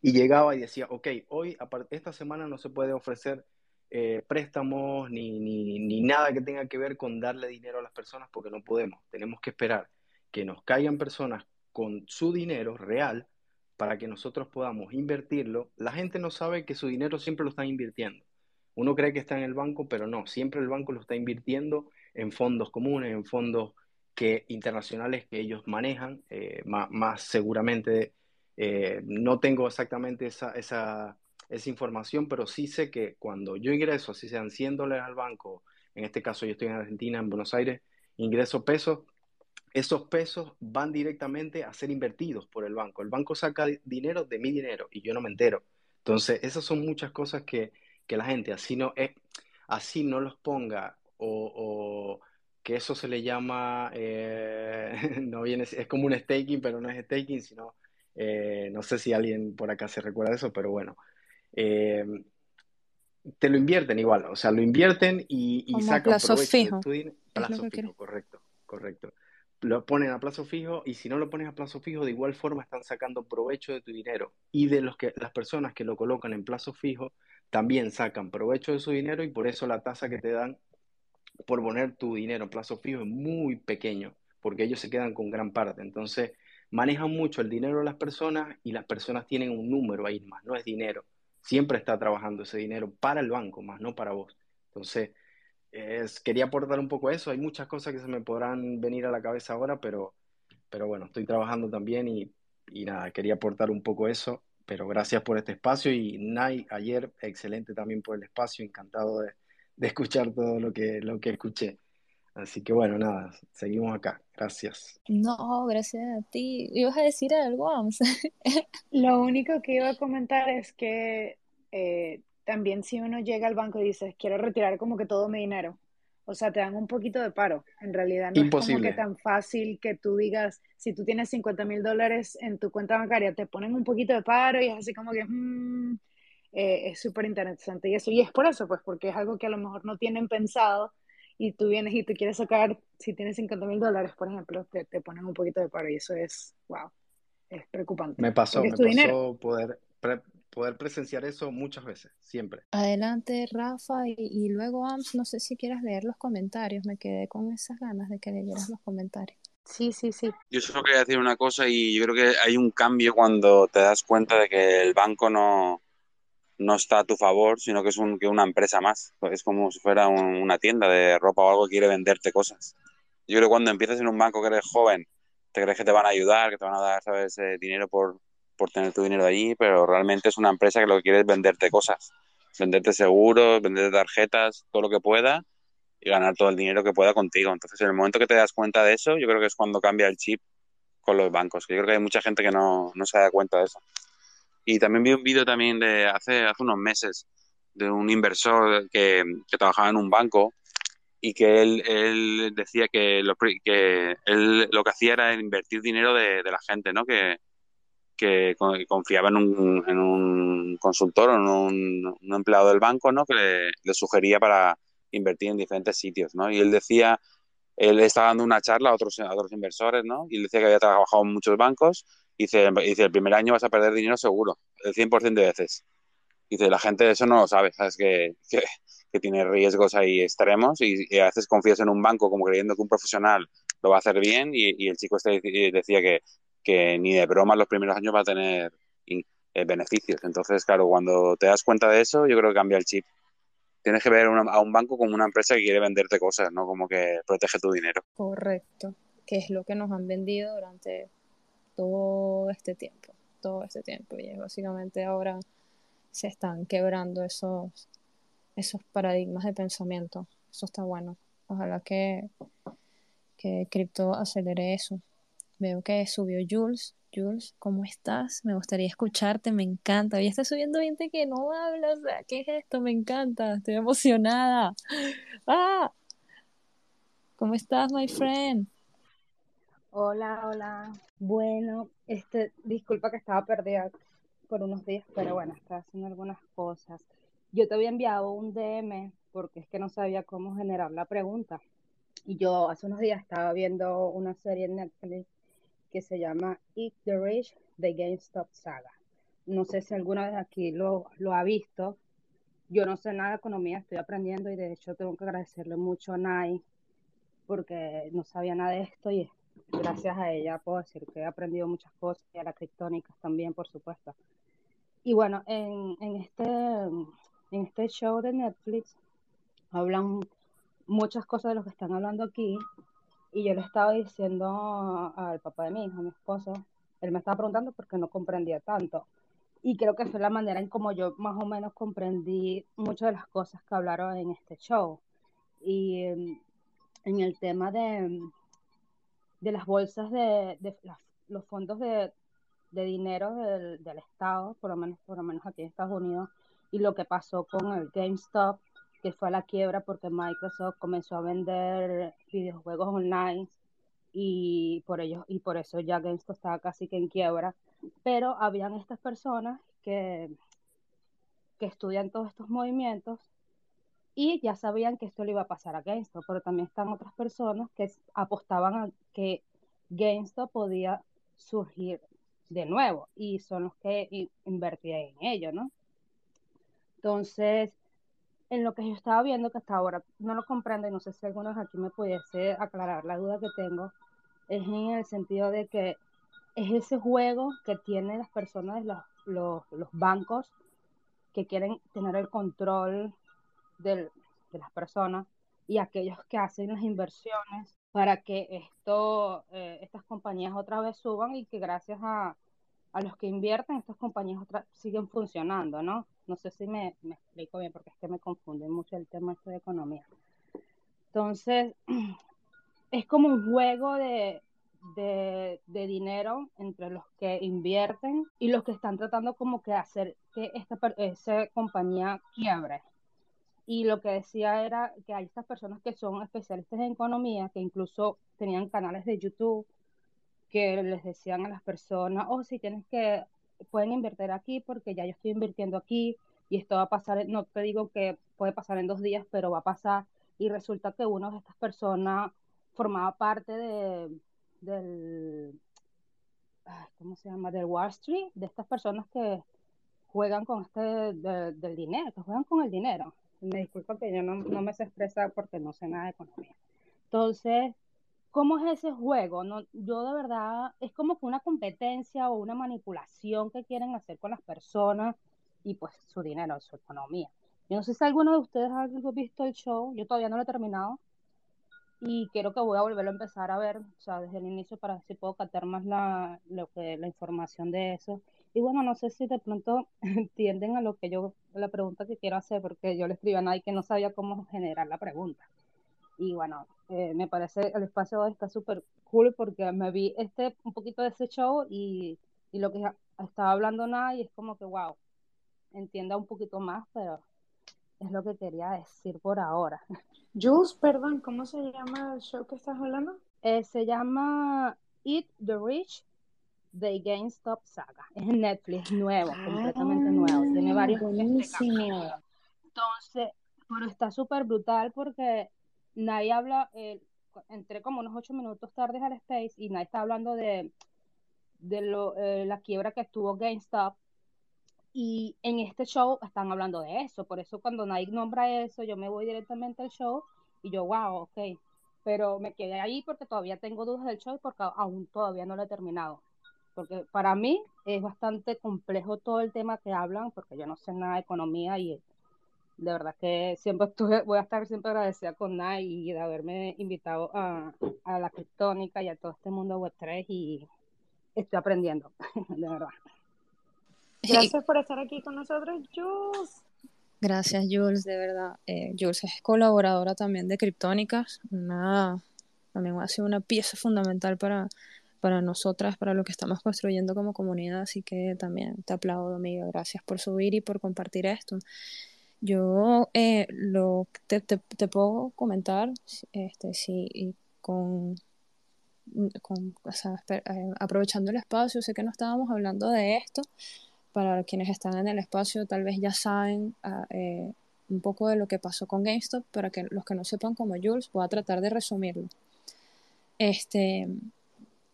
y llegaba y decía, ok, hoy, esta semana no se puede ofrecer eh, préstamos ni, ni, ni, nada que tenga que ver con darle dinero a las personas porque no podemos. Tenemos que esperar que nos caigan personas con su dinero real para que nosotros podamos invertirlo. La gente no sabe que su dinero siempre lo están invirtiendo. Uno cree que está en el banco, pero no, siempre el banco lo está invirtiendo en fondos comunes, en fondos que, internacionales que ellos manejan, eh, más, seguramente. Eh, no tengo exactamente esa, esa, esa, información, pero sí sé que cuando yo ingreso, si sean 100 dólares al banco, en este caso yo estoy en Argentina, en Buenos Aires, ingreso pesos, esos pesos van directamente a ser invertidos por el banco. El banco saca dinero de mi dinero y yo no me entero. Entonces, esas son muchas cosas que, que la gente así no, eh, así no los ponga o, que eso se le llama, eh, no viene, es como un staking, pero no es staking, sino, eh, no sé si alguien por acá se recuerda de eso, pero bueno, te lo invierten igual, o sea, lo invierten y, y sacan plazo fijo. Plazo fijo, correcto, correcto. Lo ponen a plazo fijo y si no lo pones a plazo fijo, de igual forma están sacando provecho de tu dinero y de los que, las personas que lo colocan en plazo fijo también sacan provecho de su dinero y por eso la tasa que te dan por poner tu dinero en plazo fijo es muy pequeño, porque ellos se quedan con gran parte. Entonces, manejan mucho el dinero de las personas y las personas tienen un número ahí más, no es dinero. Siempre está trabajando ese dinero para el banco, más no para vos. Entonces, es, quería aportar un poco eso. Hay muchas cosas que se me podrán venir a la cabeza ahora, pero, pero bueno, estoy trabajando también y, y nada, quería aportar un poco eso. Pero gracias por este espacio y Nay, ayer, excelente también por el espacio, encantado de, de escuchar todo lo que, lo que escuché. Así que bueno, nada, seguimos acá. Gracias. No, gracias a ti. ¿Ibas a decir algo, vamos? Lo único que iba a comentar es que eh, también si uno llega al banco y dice, quiero retirar como que todo mi dinero, o sea, te dan un poquito de paro. En realidad no Imposible. es como que tan fácil que tú digas, si tú tienes 50 mil dólares en tu cuenta bancaria, te ponen un poquito de paro y es así como que mm, eh, es súper interesante. Y eso, y es por eso, pues, porque es algo que a lo mejor no tienen pensado y tú vienes y te quieres sacar, si tienes 50 mil dólares, por ejemplo, te, te, ponen un poquito de paro y eso es, wow, es preocupante. Me pasó, me pasó dinero. poder, pre, poder presenciar eso muchas veces, siempre. Adelante, Rafa, y, y, luego, Ams, no sé si quieras leer los comentarios, me quedé con esas ganas de que leyeras los comentarios. Sí, sí, sí. Yo solo quería decir una cosa y yo creo que hay un cambio cuando te das cuenta de que el banco no, no está a tu favor, sino que es un, que una empresa más. Es como si fuera un, una tienda de ropa o algo que quiere venderte cosas. Yo creo que cuando empiezas en un banco que eres joven, te crees que te van a ayudar, que te van a dar, ¿sabes?, eh, dinero por, por tener tu dinero allí, pero realmente es una empresa que lo que quiere es venderte cosas. Venderte seguros, venderte tarjetas, todo lo que pueda y ganar todo el dinero que pueda contigo. Entonces, en el momento que te das cuenta de eso, yo creo que es cuando cambia el chip con los bancos. Yo creo que hay mucha gente que no, no se da cuenta de eso. Y también vi un vídeo también de hace, hace unos meses de un inversor que, que trabajaba en un banco y que él, él decía que lo, que él lo que hacía era invertir dinero de, de la gente, ¿no? Que, que confiaba en un, en un consultor o en un, un, empleado del banco, ¿no? Que le, le, sugería para invertir en diferentes sitios, ¿no? Y él decía, él estaba dando una charla a otros, a otros inversores, ¿no? Y él decía que había trabajado en muchos bancos y dice, dice, el primer año vas a perder dinero seguro, el 100% de veces. Y dice, la gente eso no lo sabe, sabes que, que, que tiene riesgos ahí extremos y, y, a veces confías en un banco como creyendo que un profesional lo va a hacer bien y, y el chico este decía que, que ni de broma los primeros años va a tener eh, beneficios. Entonces, claro, cuando te das cuenta de eso, yo creo que cambia el chip. Tienes que ver a un banco como una empresa que quiere venderte cosas, no como que protege tu dinero. Correcto, que es lo que nos han vendido durante todo este tiempo, todo este tiempo. Y básicamente ahora se están quebrando esos, esos paradigmas de pensamiento. Eso está bueno. Ojalá que, que Crypto acelere eso. Veo que subió Jules. Jules, ¿cómo estás? Me gustaría escucharte, me encanta. Hoy está subiendo gente que no habla, o sea, ¿qué es esto? Me encanta, estoy emocionada. ¡Ah! ¿Cómo estás, my friend? Hola, hola. Bueno, este, disculpa que estaba perdida por unos días, pero bueno, estaba haciendo algunas cosas. Yo te había enviado un DM porque es que no sabía cómo generar la pregunta. Y yo hace unos días estaba viendo una serie en Netflix que se llama Eat the Rich, The GameStop Saga. No sé si alguna vez aquí lo, lo ha visto. Yo no sé nada de economía, estoy aprendiendo y de hecho tengo que agradecerle mucho a Nai porque no sabía nada de esto y gracias a ella puedo decir que he aprendido muchas cosas y a las criptónicas también, por supuesto. Y bueno, en, en, este, en este show de Netflix hablan muchas cosas de lo que están hablando aquí y yo le estaba diciendo al papá de mi hijo, a mi esposo, él me estaba preguntando porque no comprendía tanto. Y creo que fue la manera en como yo más o menos comprendí muchas de las cosas que hablaron en este show. Y en el tema de, de las bolsas de, los fondos de, de dinero del, del, Estado, por lo, menos, por lo menos aquí en Estados Unidos, y lo que pasó con el GameStop, que fue a la quiebra porque Microsoft comenzó a vender videojuegos online y por ello y por eso ya GameStop estaba casi que en quiebra, pero habían estas personas que que estudian todos estos movimientos y ya sabían que esto le iba a pasar a GameStop, pero también están otras personas que apostaban a que GameStop podía surgir de nuevo y son los que invertían en ello, ¿no? Entonces, en lo que yo estaba viendo, que hasta ahora no lo comprendo y no sé si algunos aquí me pudiese aclarar la duda que tengo, es en el sentido de que es ese juego que tienen las personas, los, los, bancos, que quieren tener el control de las personas y aquellos que hacen las inversiones para que esto, eh, estas compañías otra vez suban y que gracias a, a los que invierten, estas compañías otra, siguen funcionando, ¿no? No sé si me, me, explico bien porque es que me confunde mucho el tema este de economía. Entonces, es como un juego de, de, de, dinero entre los que invierten y los que están tratando como que hacer que esta esa compañía quiebre. Y lo que decía era que hay estas personas que son especialistas en economía, que incluso tenían canales de YouTube que les decían a las personas, oh, si tienes que, pueden invertir aquí porque ya yo estoy invirtiendo aquí y esto va a pasar, no te digo que puede pasar en dos días, pero va a pasar. Y resulta que una de estas personas formaba parte de, del, ¿cómo se llama? Del Wall Street, de estas personas que juegan con este, de, del dinero, que juegan con el dinero. Me disculpo que yo no, no me sé expresar porque no sé nada de economía. Entonces, ¿cómo es ese juego? No, yo de verdad, es como que una competencia o una manipulación que quieren hacer con las personas y pues su dinero, su economía. Yo no sé si alguno de ustedes ha visto el show, yo todavía no lo he terminado, y creo que voy a volverlo a empezar a ver, o sea, desde el inicio para ver si puedo captar más la, lo que, la información de eso. Y bueno, no sé si de pronto entienden a lo que yo, la pregunta que quiero hacer, porque yo le escribí a nadie que no sabía cómo generar la pregunta. Y bueno, eh, me parece el espacio está súper cool porque me vi este, un poquito de ese show y, y lo que estaba hablando nadie es como que, wow, entienda un poquito más, pero es lo que quería decir por ahora. Jules, perdón, ¿cómo se llama el show que estás hablando? Eh, se llama Eat the Rich, The GameStop Saga. Es en Netflix, nuevo, ah, completamente nuevo. Tiene varios. Buenísimo. Entonces, pero está súper brutal porque nadie habla, eh, entré como unos ocho minutos tarde al Space y nadie está hablando de, de lo, eh, la quiebra que tuvo GameStop y en este show están hablando de eso, por eso cuando Nike nombra eso, yo me voy directamente al show y yo, wow, ok. Pero me quedé ahí porque todavía tengo dudas del show porque aún todavía no lo he terminado. Porque para mí es bastante complejo todo el tema que hablan, porque yo no sé nada de economía y de verdad que siempre estuve, voy a estar siempre agradecida con Nike y de haberme invitado a, a la criptónica y a todo este mundo Web3 y estoy aprendiendo, de verdad. Gracias por estar aquí con nosotros, Jules. Gracias, Jules, de verdad. Eh, Jules es colaboradora también de Criptónicas, una, también ha sido una pieza fundamental para, para nosotras, para lo que estamos construyendo como comunidad, así que también te aplaudo, amiga. Gracias por subir y por compartir esto. Yo eh, te, puedo comentar, este, sí, con, eh, aprovechando el espacio, sé que no estábamos hablando de esto, para quienes están en el espacio tal vez ya saben ah, eh, un poco de lo que pasó con GameStop, para que los que no sepan como Jules, voy a tratar de resumirlo. Este,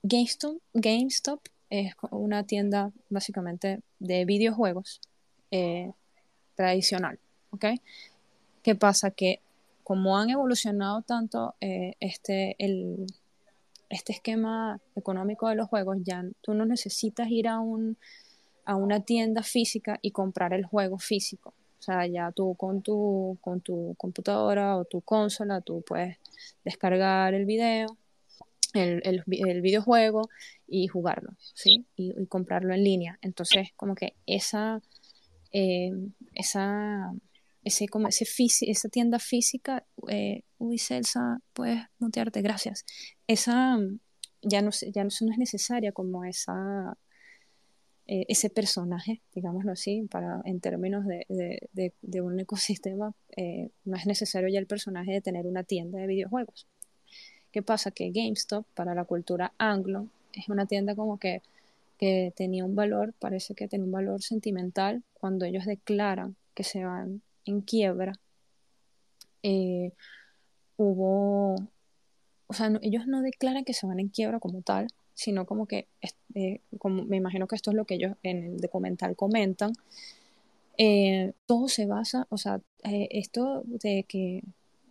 GameStop, GameStop es una tienda básicamente de videojuegos tradicional, ¿ok? ¿Qué pasa? Que como han evolucionado tanto eh, este, el, este esquema económico de los juegos, ya tú no necesitas ir a un a una tienda física y comprar el juego físico. O sea, ya tú con tu, con tu computadora o tu consola, tú puedes descargar el video, el, el, videojuego y jugarlo, ¿sí? Y, comprarlo en línea. Entonces, como que esa, eh, esa, ese, como ese esa tienda física, eh, uy, Celsa, puedes mutearte, gracias. Esa ya no, ya no es necesaria como esa eh, ese personaje, digámoslo así, para, en términos de, de, un ecosistema, eh, no es necesario ya el personaje de tener una tienda de videojuegos. ¿Qué pasa? Que GameStop, para la cultura anglo, es una tienda como que, que tenía un valor, parece que tiene un valor sentimental, cuando ellos declaran que se van en quiebra, eh, hubo, o sea, ellos no declaran que se van en quiebra como tal, sino como que, eh, como me imagino que esto es lo que ellos en el documental comentan, eh, todo se basa, o sea, eh, esto de que,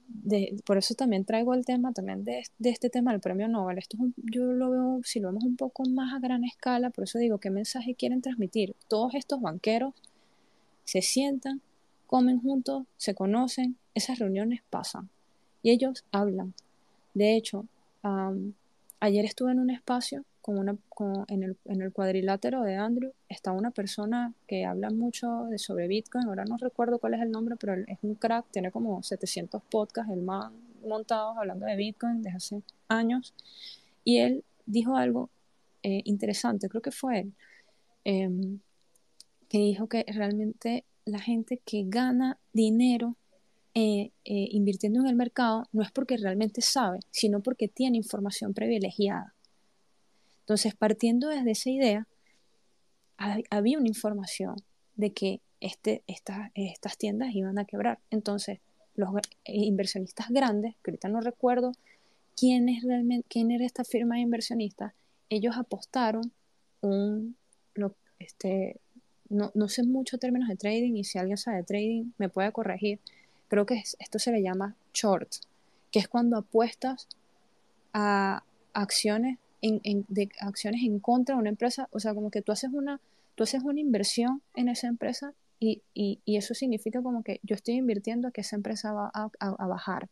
de, por eso también traigo el tema también de, de este tema del premio Nobel. Esto es un- yo lo veo, si lo vemos un poco más a gran escala, por eso digo, ¿qué mensaje quieren transmitir? Todos estos banqueros se sientan, comen juntos, se conocen, esas reuniones pasan y ellos hablan. De hecho, am, ayer estuve en un espacio con una, con- en el, en el cuadrilátero de Andrew, está una persona que habla mucho sobre Bitcoin, ahora no recuerdo cuál es el nombre, pero es un crack, tiene como 700 podcasts, el más montados hablando de Bitcoin desde hace años, y él dijo algo eh, interesante, creo que fue él, em, que dijo que realmente la gente que gana dinero eh, eh, invirtiendo en el mercado no es porque realmente sabe, sino porque tiene información privilegiada. Entonces, partiendo desde esa idea, ha- había una información de que este, esta- estas tiendas iban a quebrar. Entonces, los eh, inversionistas grandes, que ahorita no recuerdo quién es realmente, quién era esta firma de inversionistas, ellos apostaron un, este, no, no sé mucho términos de trading y si alguien sabe de trading me puede corregir. Creo que es- esto se le llama short, que es cuando apuestas a acciones en, en- de acciones en contra de una empresa, o sea, como que tú haces una, tú haces una inversión en esa empresa y, y- y eso significa como que yo estoy invirtiendo a que esa empresa va a, a- bajar,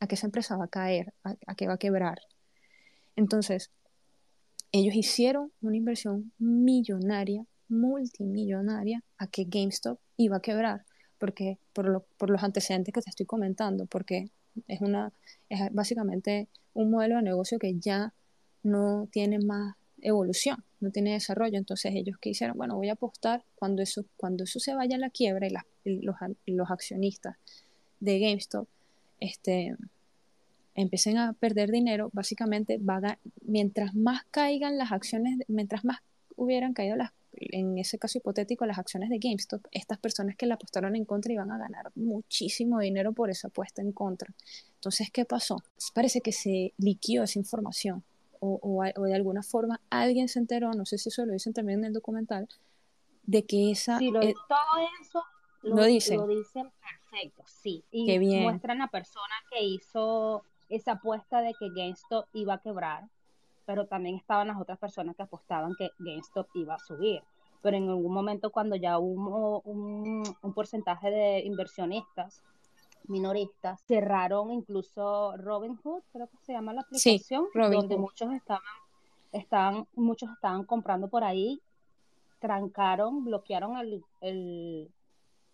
a que esa empresa va a caer, a que va a quebrar. Entonces, ellos hicieron una inversión millonaria, multimillonaria, a que GameStop iba a quebrar, porque por, lo- por los antecedentes que te estoy comentando, porque es una, es básicamente un modelo de negocio que ya no tiene más evolución, no tiene desarrollo. Entonces ellos que hicieron, bueno, voy a apostar cuando eso, cuando eso se vaya a la quiebra y, los, los accionistas de GameStop este, empiecen a perder dinero, básicamente va mientras más caigan las acciones, mientras más hubieran caído las, en ese caso hipotético, las acciones de GameStop, estas personas que la apostaron en contra iban a ganar muchísimo dinero por esa apuesta en contra. Entonces, ¿qué pasó? Parece que se liquió esa información o, o o de alguna forma alguien se enteró, no sé si eso lo dicen también en el documental, de que esa... Sí, lo, eh, todo eso lo, lo dicen. lo dicen perfecto, sí. Y Qué bien. muestran a la persona que hizo esa apuesta de que GameStop iba a quebrar, pero también estaban las otras personas que apostaban que GameStop iba a subir. Pero en algún momento cuando ya hubo un, un porcentaje de inversionistas minoristas, cerraron incluso Robinhood, creo que se llama la Sí, aplicación, donde Robinhood. muchos estaban, estaban, muchos estaban comprando por ahí trancaron, bloquearon el, el,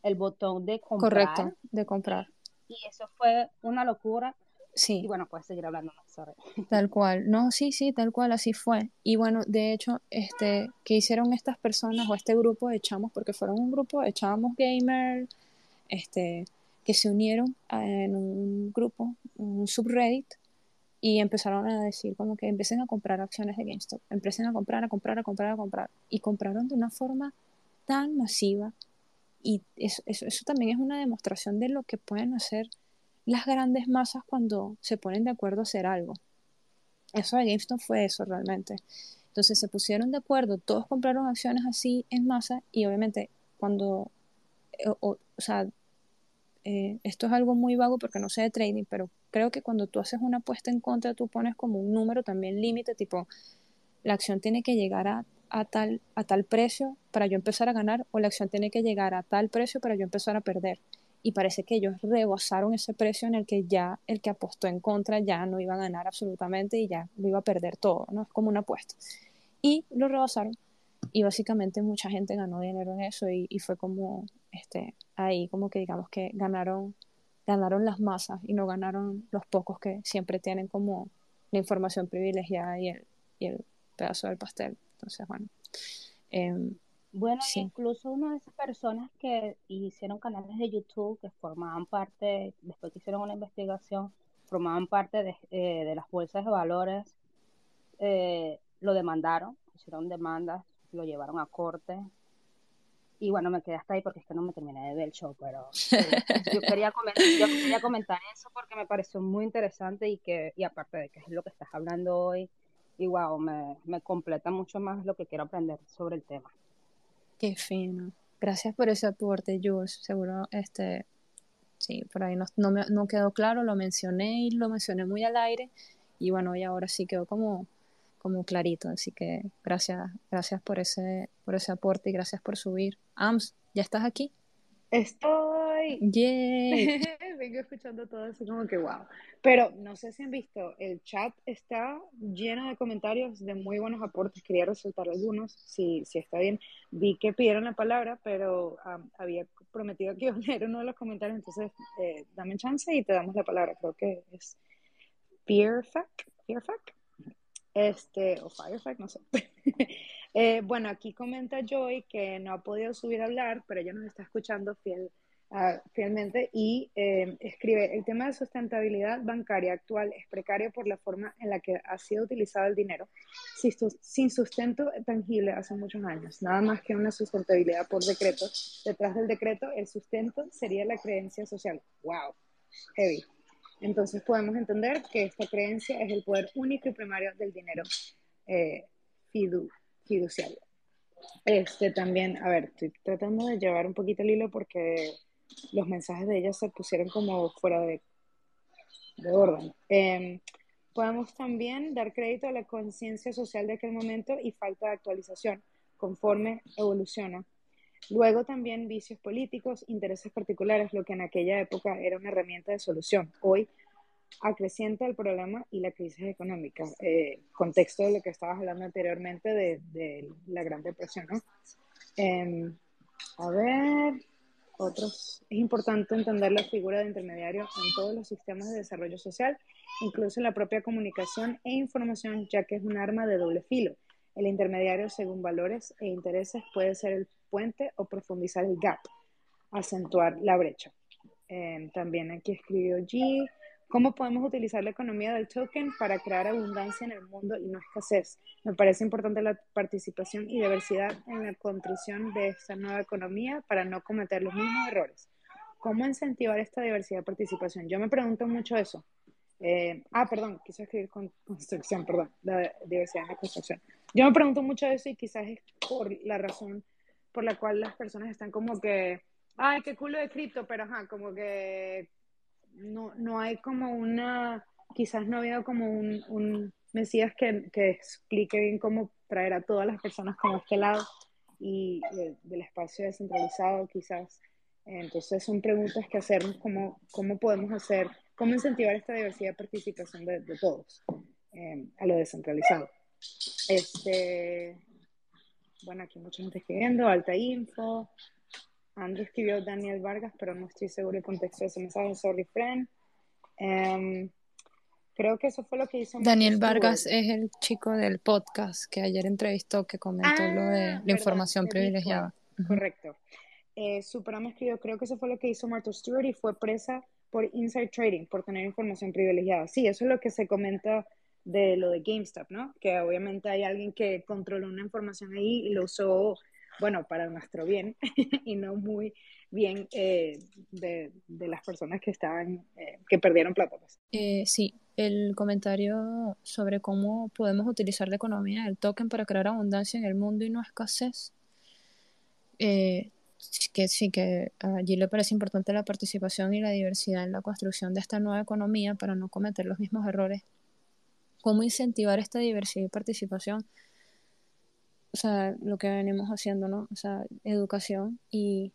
el botón de comprar Correcto, de comprar. y eso fue una locura. Sí. Y bueno, puedes seguir hablando, sorry. Tal cual, no, sí, sí, tal cual, así fue. Y bueno, de hecho, este, ¿qué hicieron estas personas o este grupo de chamos? Porque fueron un grupo de chamos gamer, este, que se unieron a- en un grupo, un subreddit, y empezaron a decir como que empiecen a comprar acciones de GameStop, empiecen a comprar, a comprar, a comprar, a comprar, y compraron de una forma tan masiva, y eso, eso, eso también es una demostración de lo que pueden hacer las grandes masas cuando se ponen de acuerdo a hacer algo. Eso de GameStop fue eso realmente. Entonces se pusieron de acuerdo, todos compraron acciones así en masa y obviamente cuando, eh, o, o sea, eh, esto es algo muy vago porque no sé de trading, pero creo que cuando tú haces una apuesta en contra, tú pones como un número también límite, tipo, la acción tiene que llegar a, a tal, a tal precio para yo empezar a ganar o la acción tiene que llegar a tal precio para yo empezar a perder. Y parece que ellos rebasaron ese precio en el que ya el que apostó en contra ya no iba a ganar absolutamente y ya lo iba a perder todo, ¿no? Es como una apuesta. Y lo rebasaron y básicamente mucha gente ganó dinero en eso y, y fue como este ahí como que digamos que ganaron ganaron las masas y no ganaron los pocos que siempre tienen como la información privilegiada y el, y el pedazo del pastel entonces bueno em, Bueno, Sí. incluso una de esas personas que hicieron canales de YouTube, que formaban parte, después que hicieron una investigación, formaban parte de, eh, de las bolsas de valores, eh, lo demandaron, hicieron demandas, lo llevaron a corte. Y bueno, me quedé hasta ahí porque es que no me terminé de ver el show, pero eh, yo quería comentar, yo quería comentar eso porque me pareció muy interesante y que, y aparte de que es lo que estás hablando hoy, y wow, me, me completa mucho más lo que quiero aprender sobre el tema. Qué fino Gracias por ese aporte, Jules. Seguro, este, sí, por ahí no, me, no quedó claro, lo mencioné y lo mencioné muy al aire. Y bueno, y ahora sí quedó como, como clarito. Así que gracias, gracias por ese, por ese aporte y gracias por subir. Ams, ¿ya estás aquí? Estoy. Yay. Vengo escuchando todo así como que wow. Pero no sé si han visto, el chat está lleno de comentarios de muy buenos aportes. Quería resaltar algunos, si, si está bien. Vi que pidieron la palabra, pero um, había prometido que iba a leer uno de los comentarios, entonces eh, dame chance y te damos la palabra. Creo que es Fearfack, este, o Firefack, no sé. Eh, bueno, aquí comenta Joy que no ha podido subir a hablar, pero ella nos está escuchando fiel, uh, fielmente y eh, escribe, el tema de sustentabilidad bancaria actual es precario por la forma en la que ha sido utilizado el dinero, sin sustento tangible hace muchos años, nada más que una sustentabilidad por decreto. Detrás del decreto, el sustento sería la creencia social. ¡Wow! Heavy. Entonces podemos entender que esta creencia es el poder único y primario del dinero eh, fidu fiduciario. Este también, a ver, estoy tratando de llevar un poquito el hilo porque los mensajes de ella se pusieron como fuera de, de orden. Eh, podemos también dar crédito a la conciencia social de aquel momento y falta de actualización conforme evoluciona. Luego también vicios políticos, intereses particulares, lo que en aquella época era una herramienta de solución. Hoy acrecienta el problema y la crisis económica. Eh, contexto de lo que estabas hablando anteriormente de, de la Gran Depresión, ¿no? Eh, a ver, otros. Es importante entender la figura de intermediario en todos los sistemas de desarrollo social, incluso en la propia comunicación e información, ya que es un arma de doble filo. El intermediario, según valores e intereses, puede ser el puente o profundizar el gap, acentuar la brecha. Eh, también aquí escribió G. ¿Cómo podemos utilizar la economía del token para crear abundancia en el mundo y no escasez? Me parece importante la participación y diversidad en la construcción de esta nueva economía para no cometer los mismos errores. ¿Cómo incentivar esta diversidad de participación? Yo me pregunto mucho eso. Eh, ah, perdón, quise escribir con construcción, perdón, la diversidad en la construcción. Yo me pregunto mucho eso y quizás es por la razón por la cual las personas están como que, ay, qué culo de cripto, pero ajá, como que no, no hay como una, quizás no ha habido como un, un Mesías que, que, explique bien cómo traer a todas las personas como este lado y de, del espacio descentralizado quizás. Entonces son preguntas que hacernos como cómo podemos hacer, cómo incentivar esta diversidad de participación de, de todos eh, a lo descentralizado. Este, bueno, aquí mucha gente escribiendo, alta info, Andrew escribió Daniel Vargas, pero no estoy seguro del contexto de ese mensaje. Sorry, friend. Um, creo que eso fue lo que hizo. Daniel Vargas es el chico del podcast que ayer entrevistó, que comentó ah, lo de la verdad, información privilegiada. Correcto. Eh, me escribió, creo que eso fue lo que hizo Martha Stewart y fue presa por inside trading, por tener información privilegiada. Sí, eso es lo que se comenta de lo de GameStop, ¿no? Que obviamente hay alguien que controló una información ahí y lo usó bueno, para nuestro bien y no muy bien eh, de, las personas que estaban, eh, que perdieron plata. Pues. Eh, sí, el comentario sobre cómo podemos utilizar la economía del token para crear abundancia en el mundo y no escasez. Que sí, que allí le parece importante la participación y la diversidad en la construcción de esta nueva economía para no cometer los mismos errores. ¿Cómo incentivar esta diversidad y participación? o sea, lo que venimos haciendo, ¿no? O sea, educación y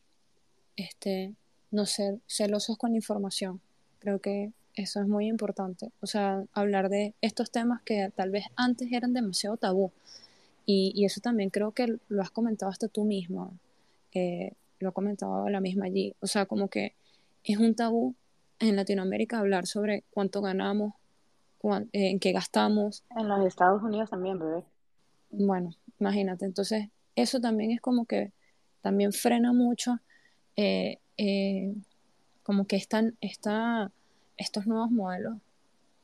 este, no ser celosos con información. Creo que eso es muy importante. O sea, hablar de estos temas que tal vez antes eran demasiado tabú. Y, y eso también creo que lo has comentado hasta tú mismo. Eh, lo ha comentado la misma allí. O sea, como que es un tabú en Latinoamérica hablar sobre cuánto ganamos, en qué gastamos. En los Estados Unidos también, bebé. Bueno, Imagínate, entonces eso también es como que también frena mucho eh, eh, como que están está, estos nuevos modelos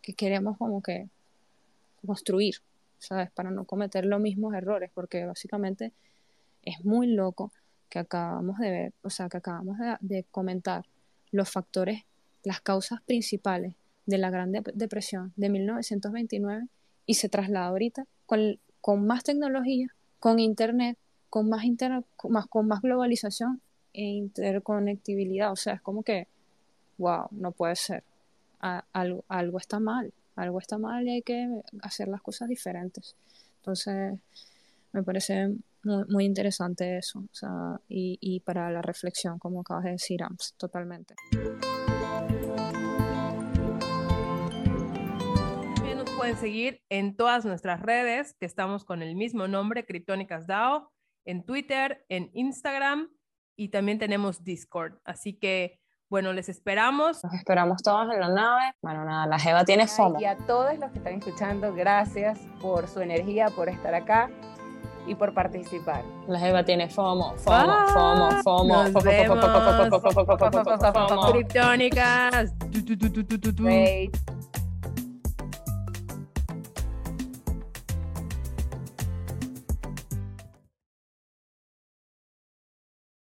que queremos como que construir, ¿sabes? Para no cometer los mismos errores, porque básicamente es muy loco que acabamos de ver, o sea, que acabamos de, de comentar los factores, las causas principales de la Gran Depresión de 1929 y se traslada ahorita con con más tecnología, con internet, con más, inter, más, con más globalización e interconectividad. O sea, es como que, wow, no puede ser. algo, está mal, algo está mal y hay que hacer las cosas diferentes. Entonces, me parece muy, muy interesante eso. O sea, y, y para la reflexión, como acabas de decir, Amps, totalmente. Pueden seguir en todas nuestras redes, que estamos con el mismo nombre, Criptónicas DAO, en Twitter, en Instagram y también tenemos Discord. Así que, bueno, les esperamos. Nos esperamos todos en la nave. Bueno, nada, la Jeva tiene FOMO. Y a todos los que están escuchando, gracias por su energía, por estar acá y por participar. La Jeva tiene FOMO, FOMO, FOMO, FOMO. Nos vemos. Criptónicas. Great.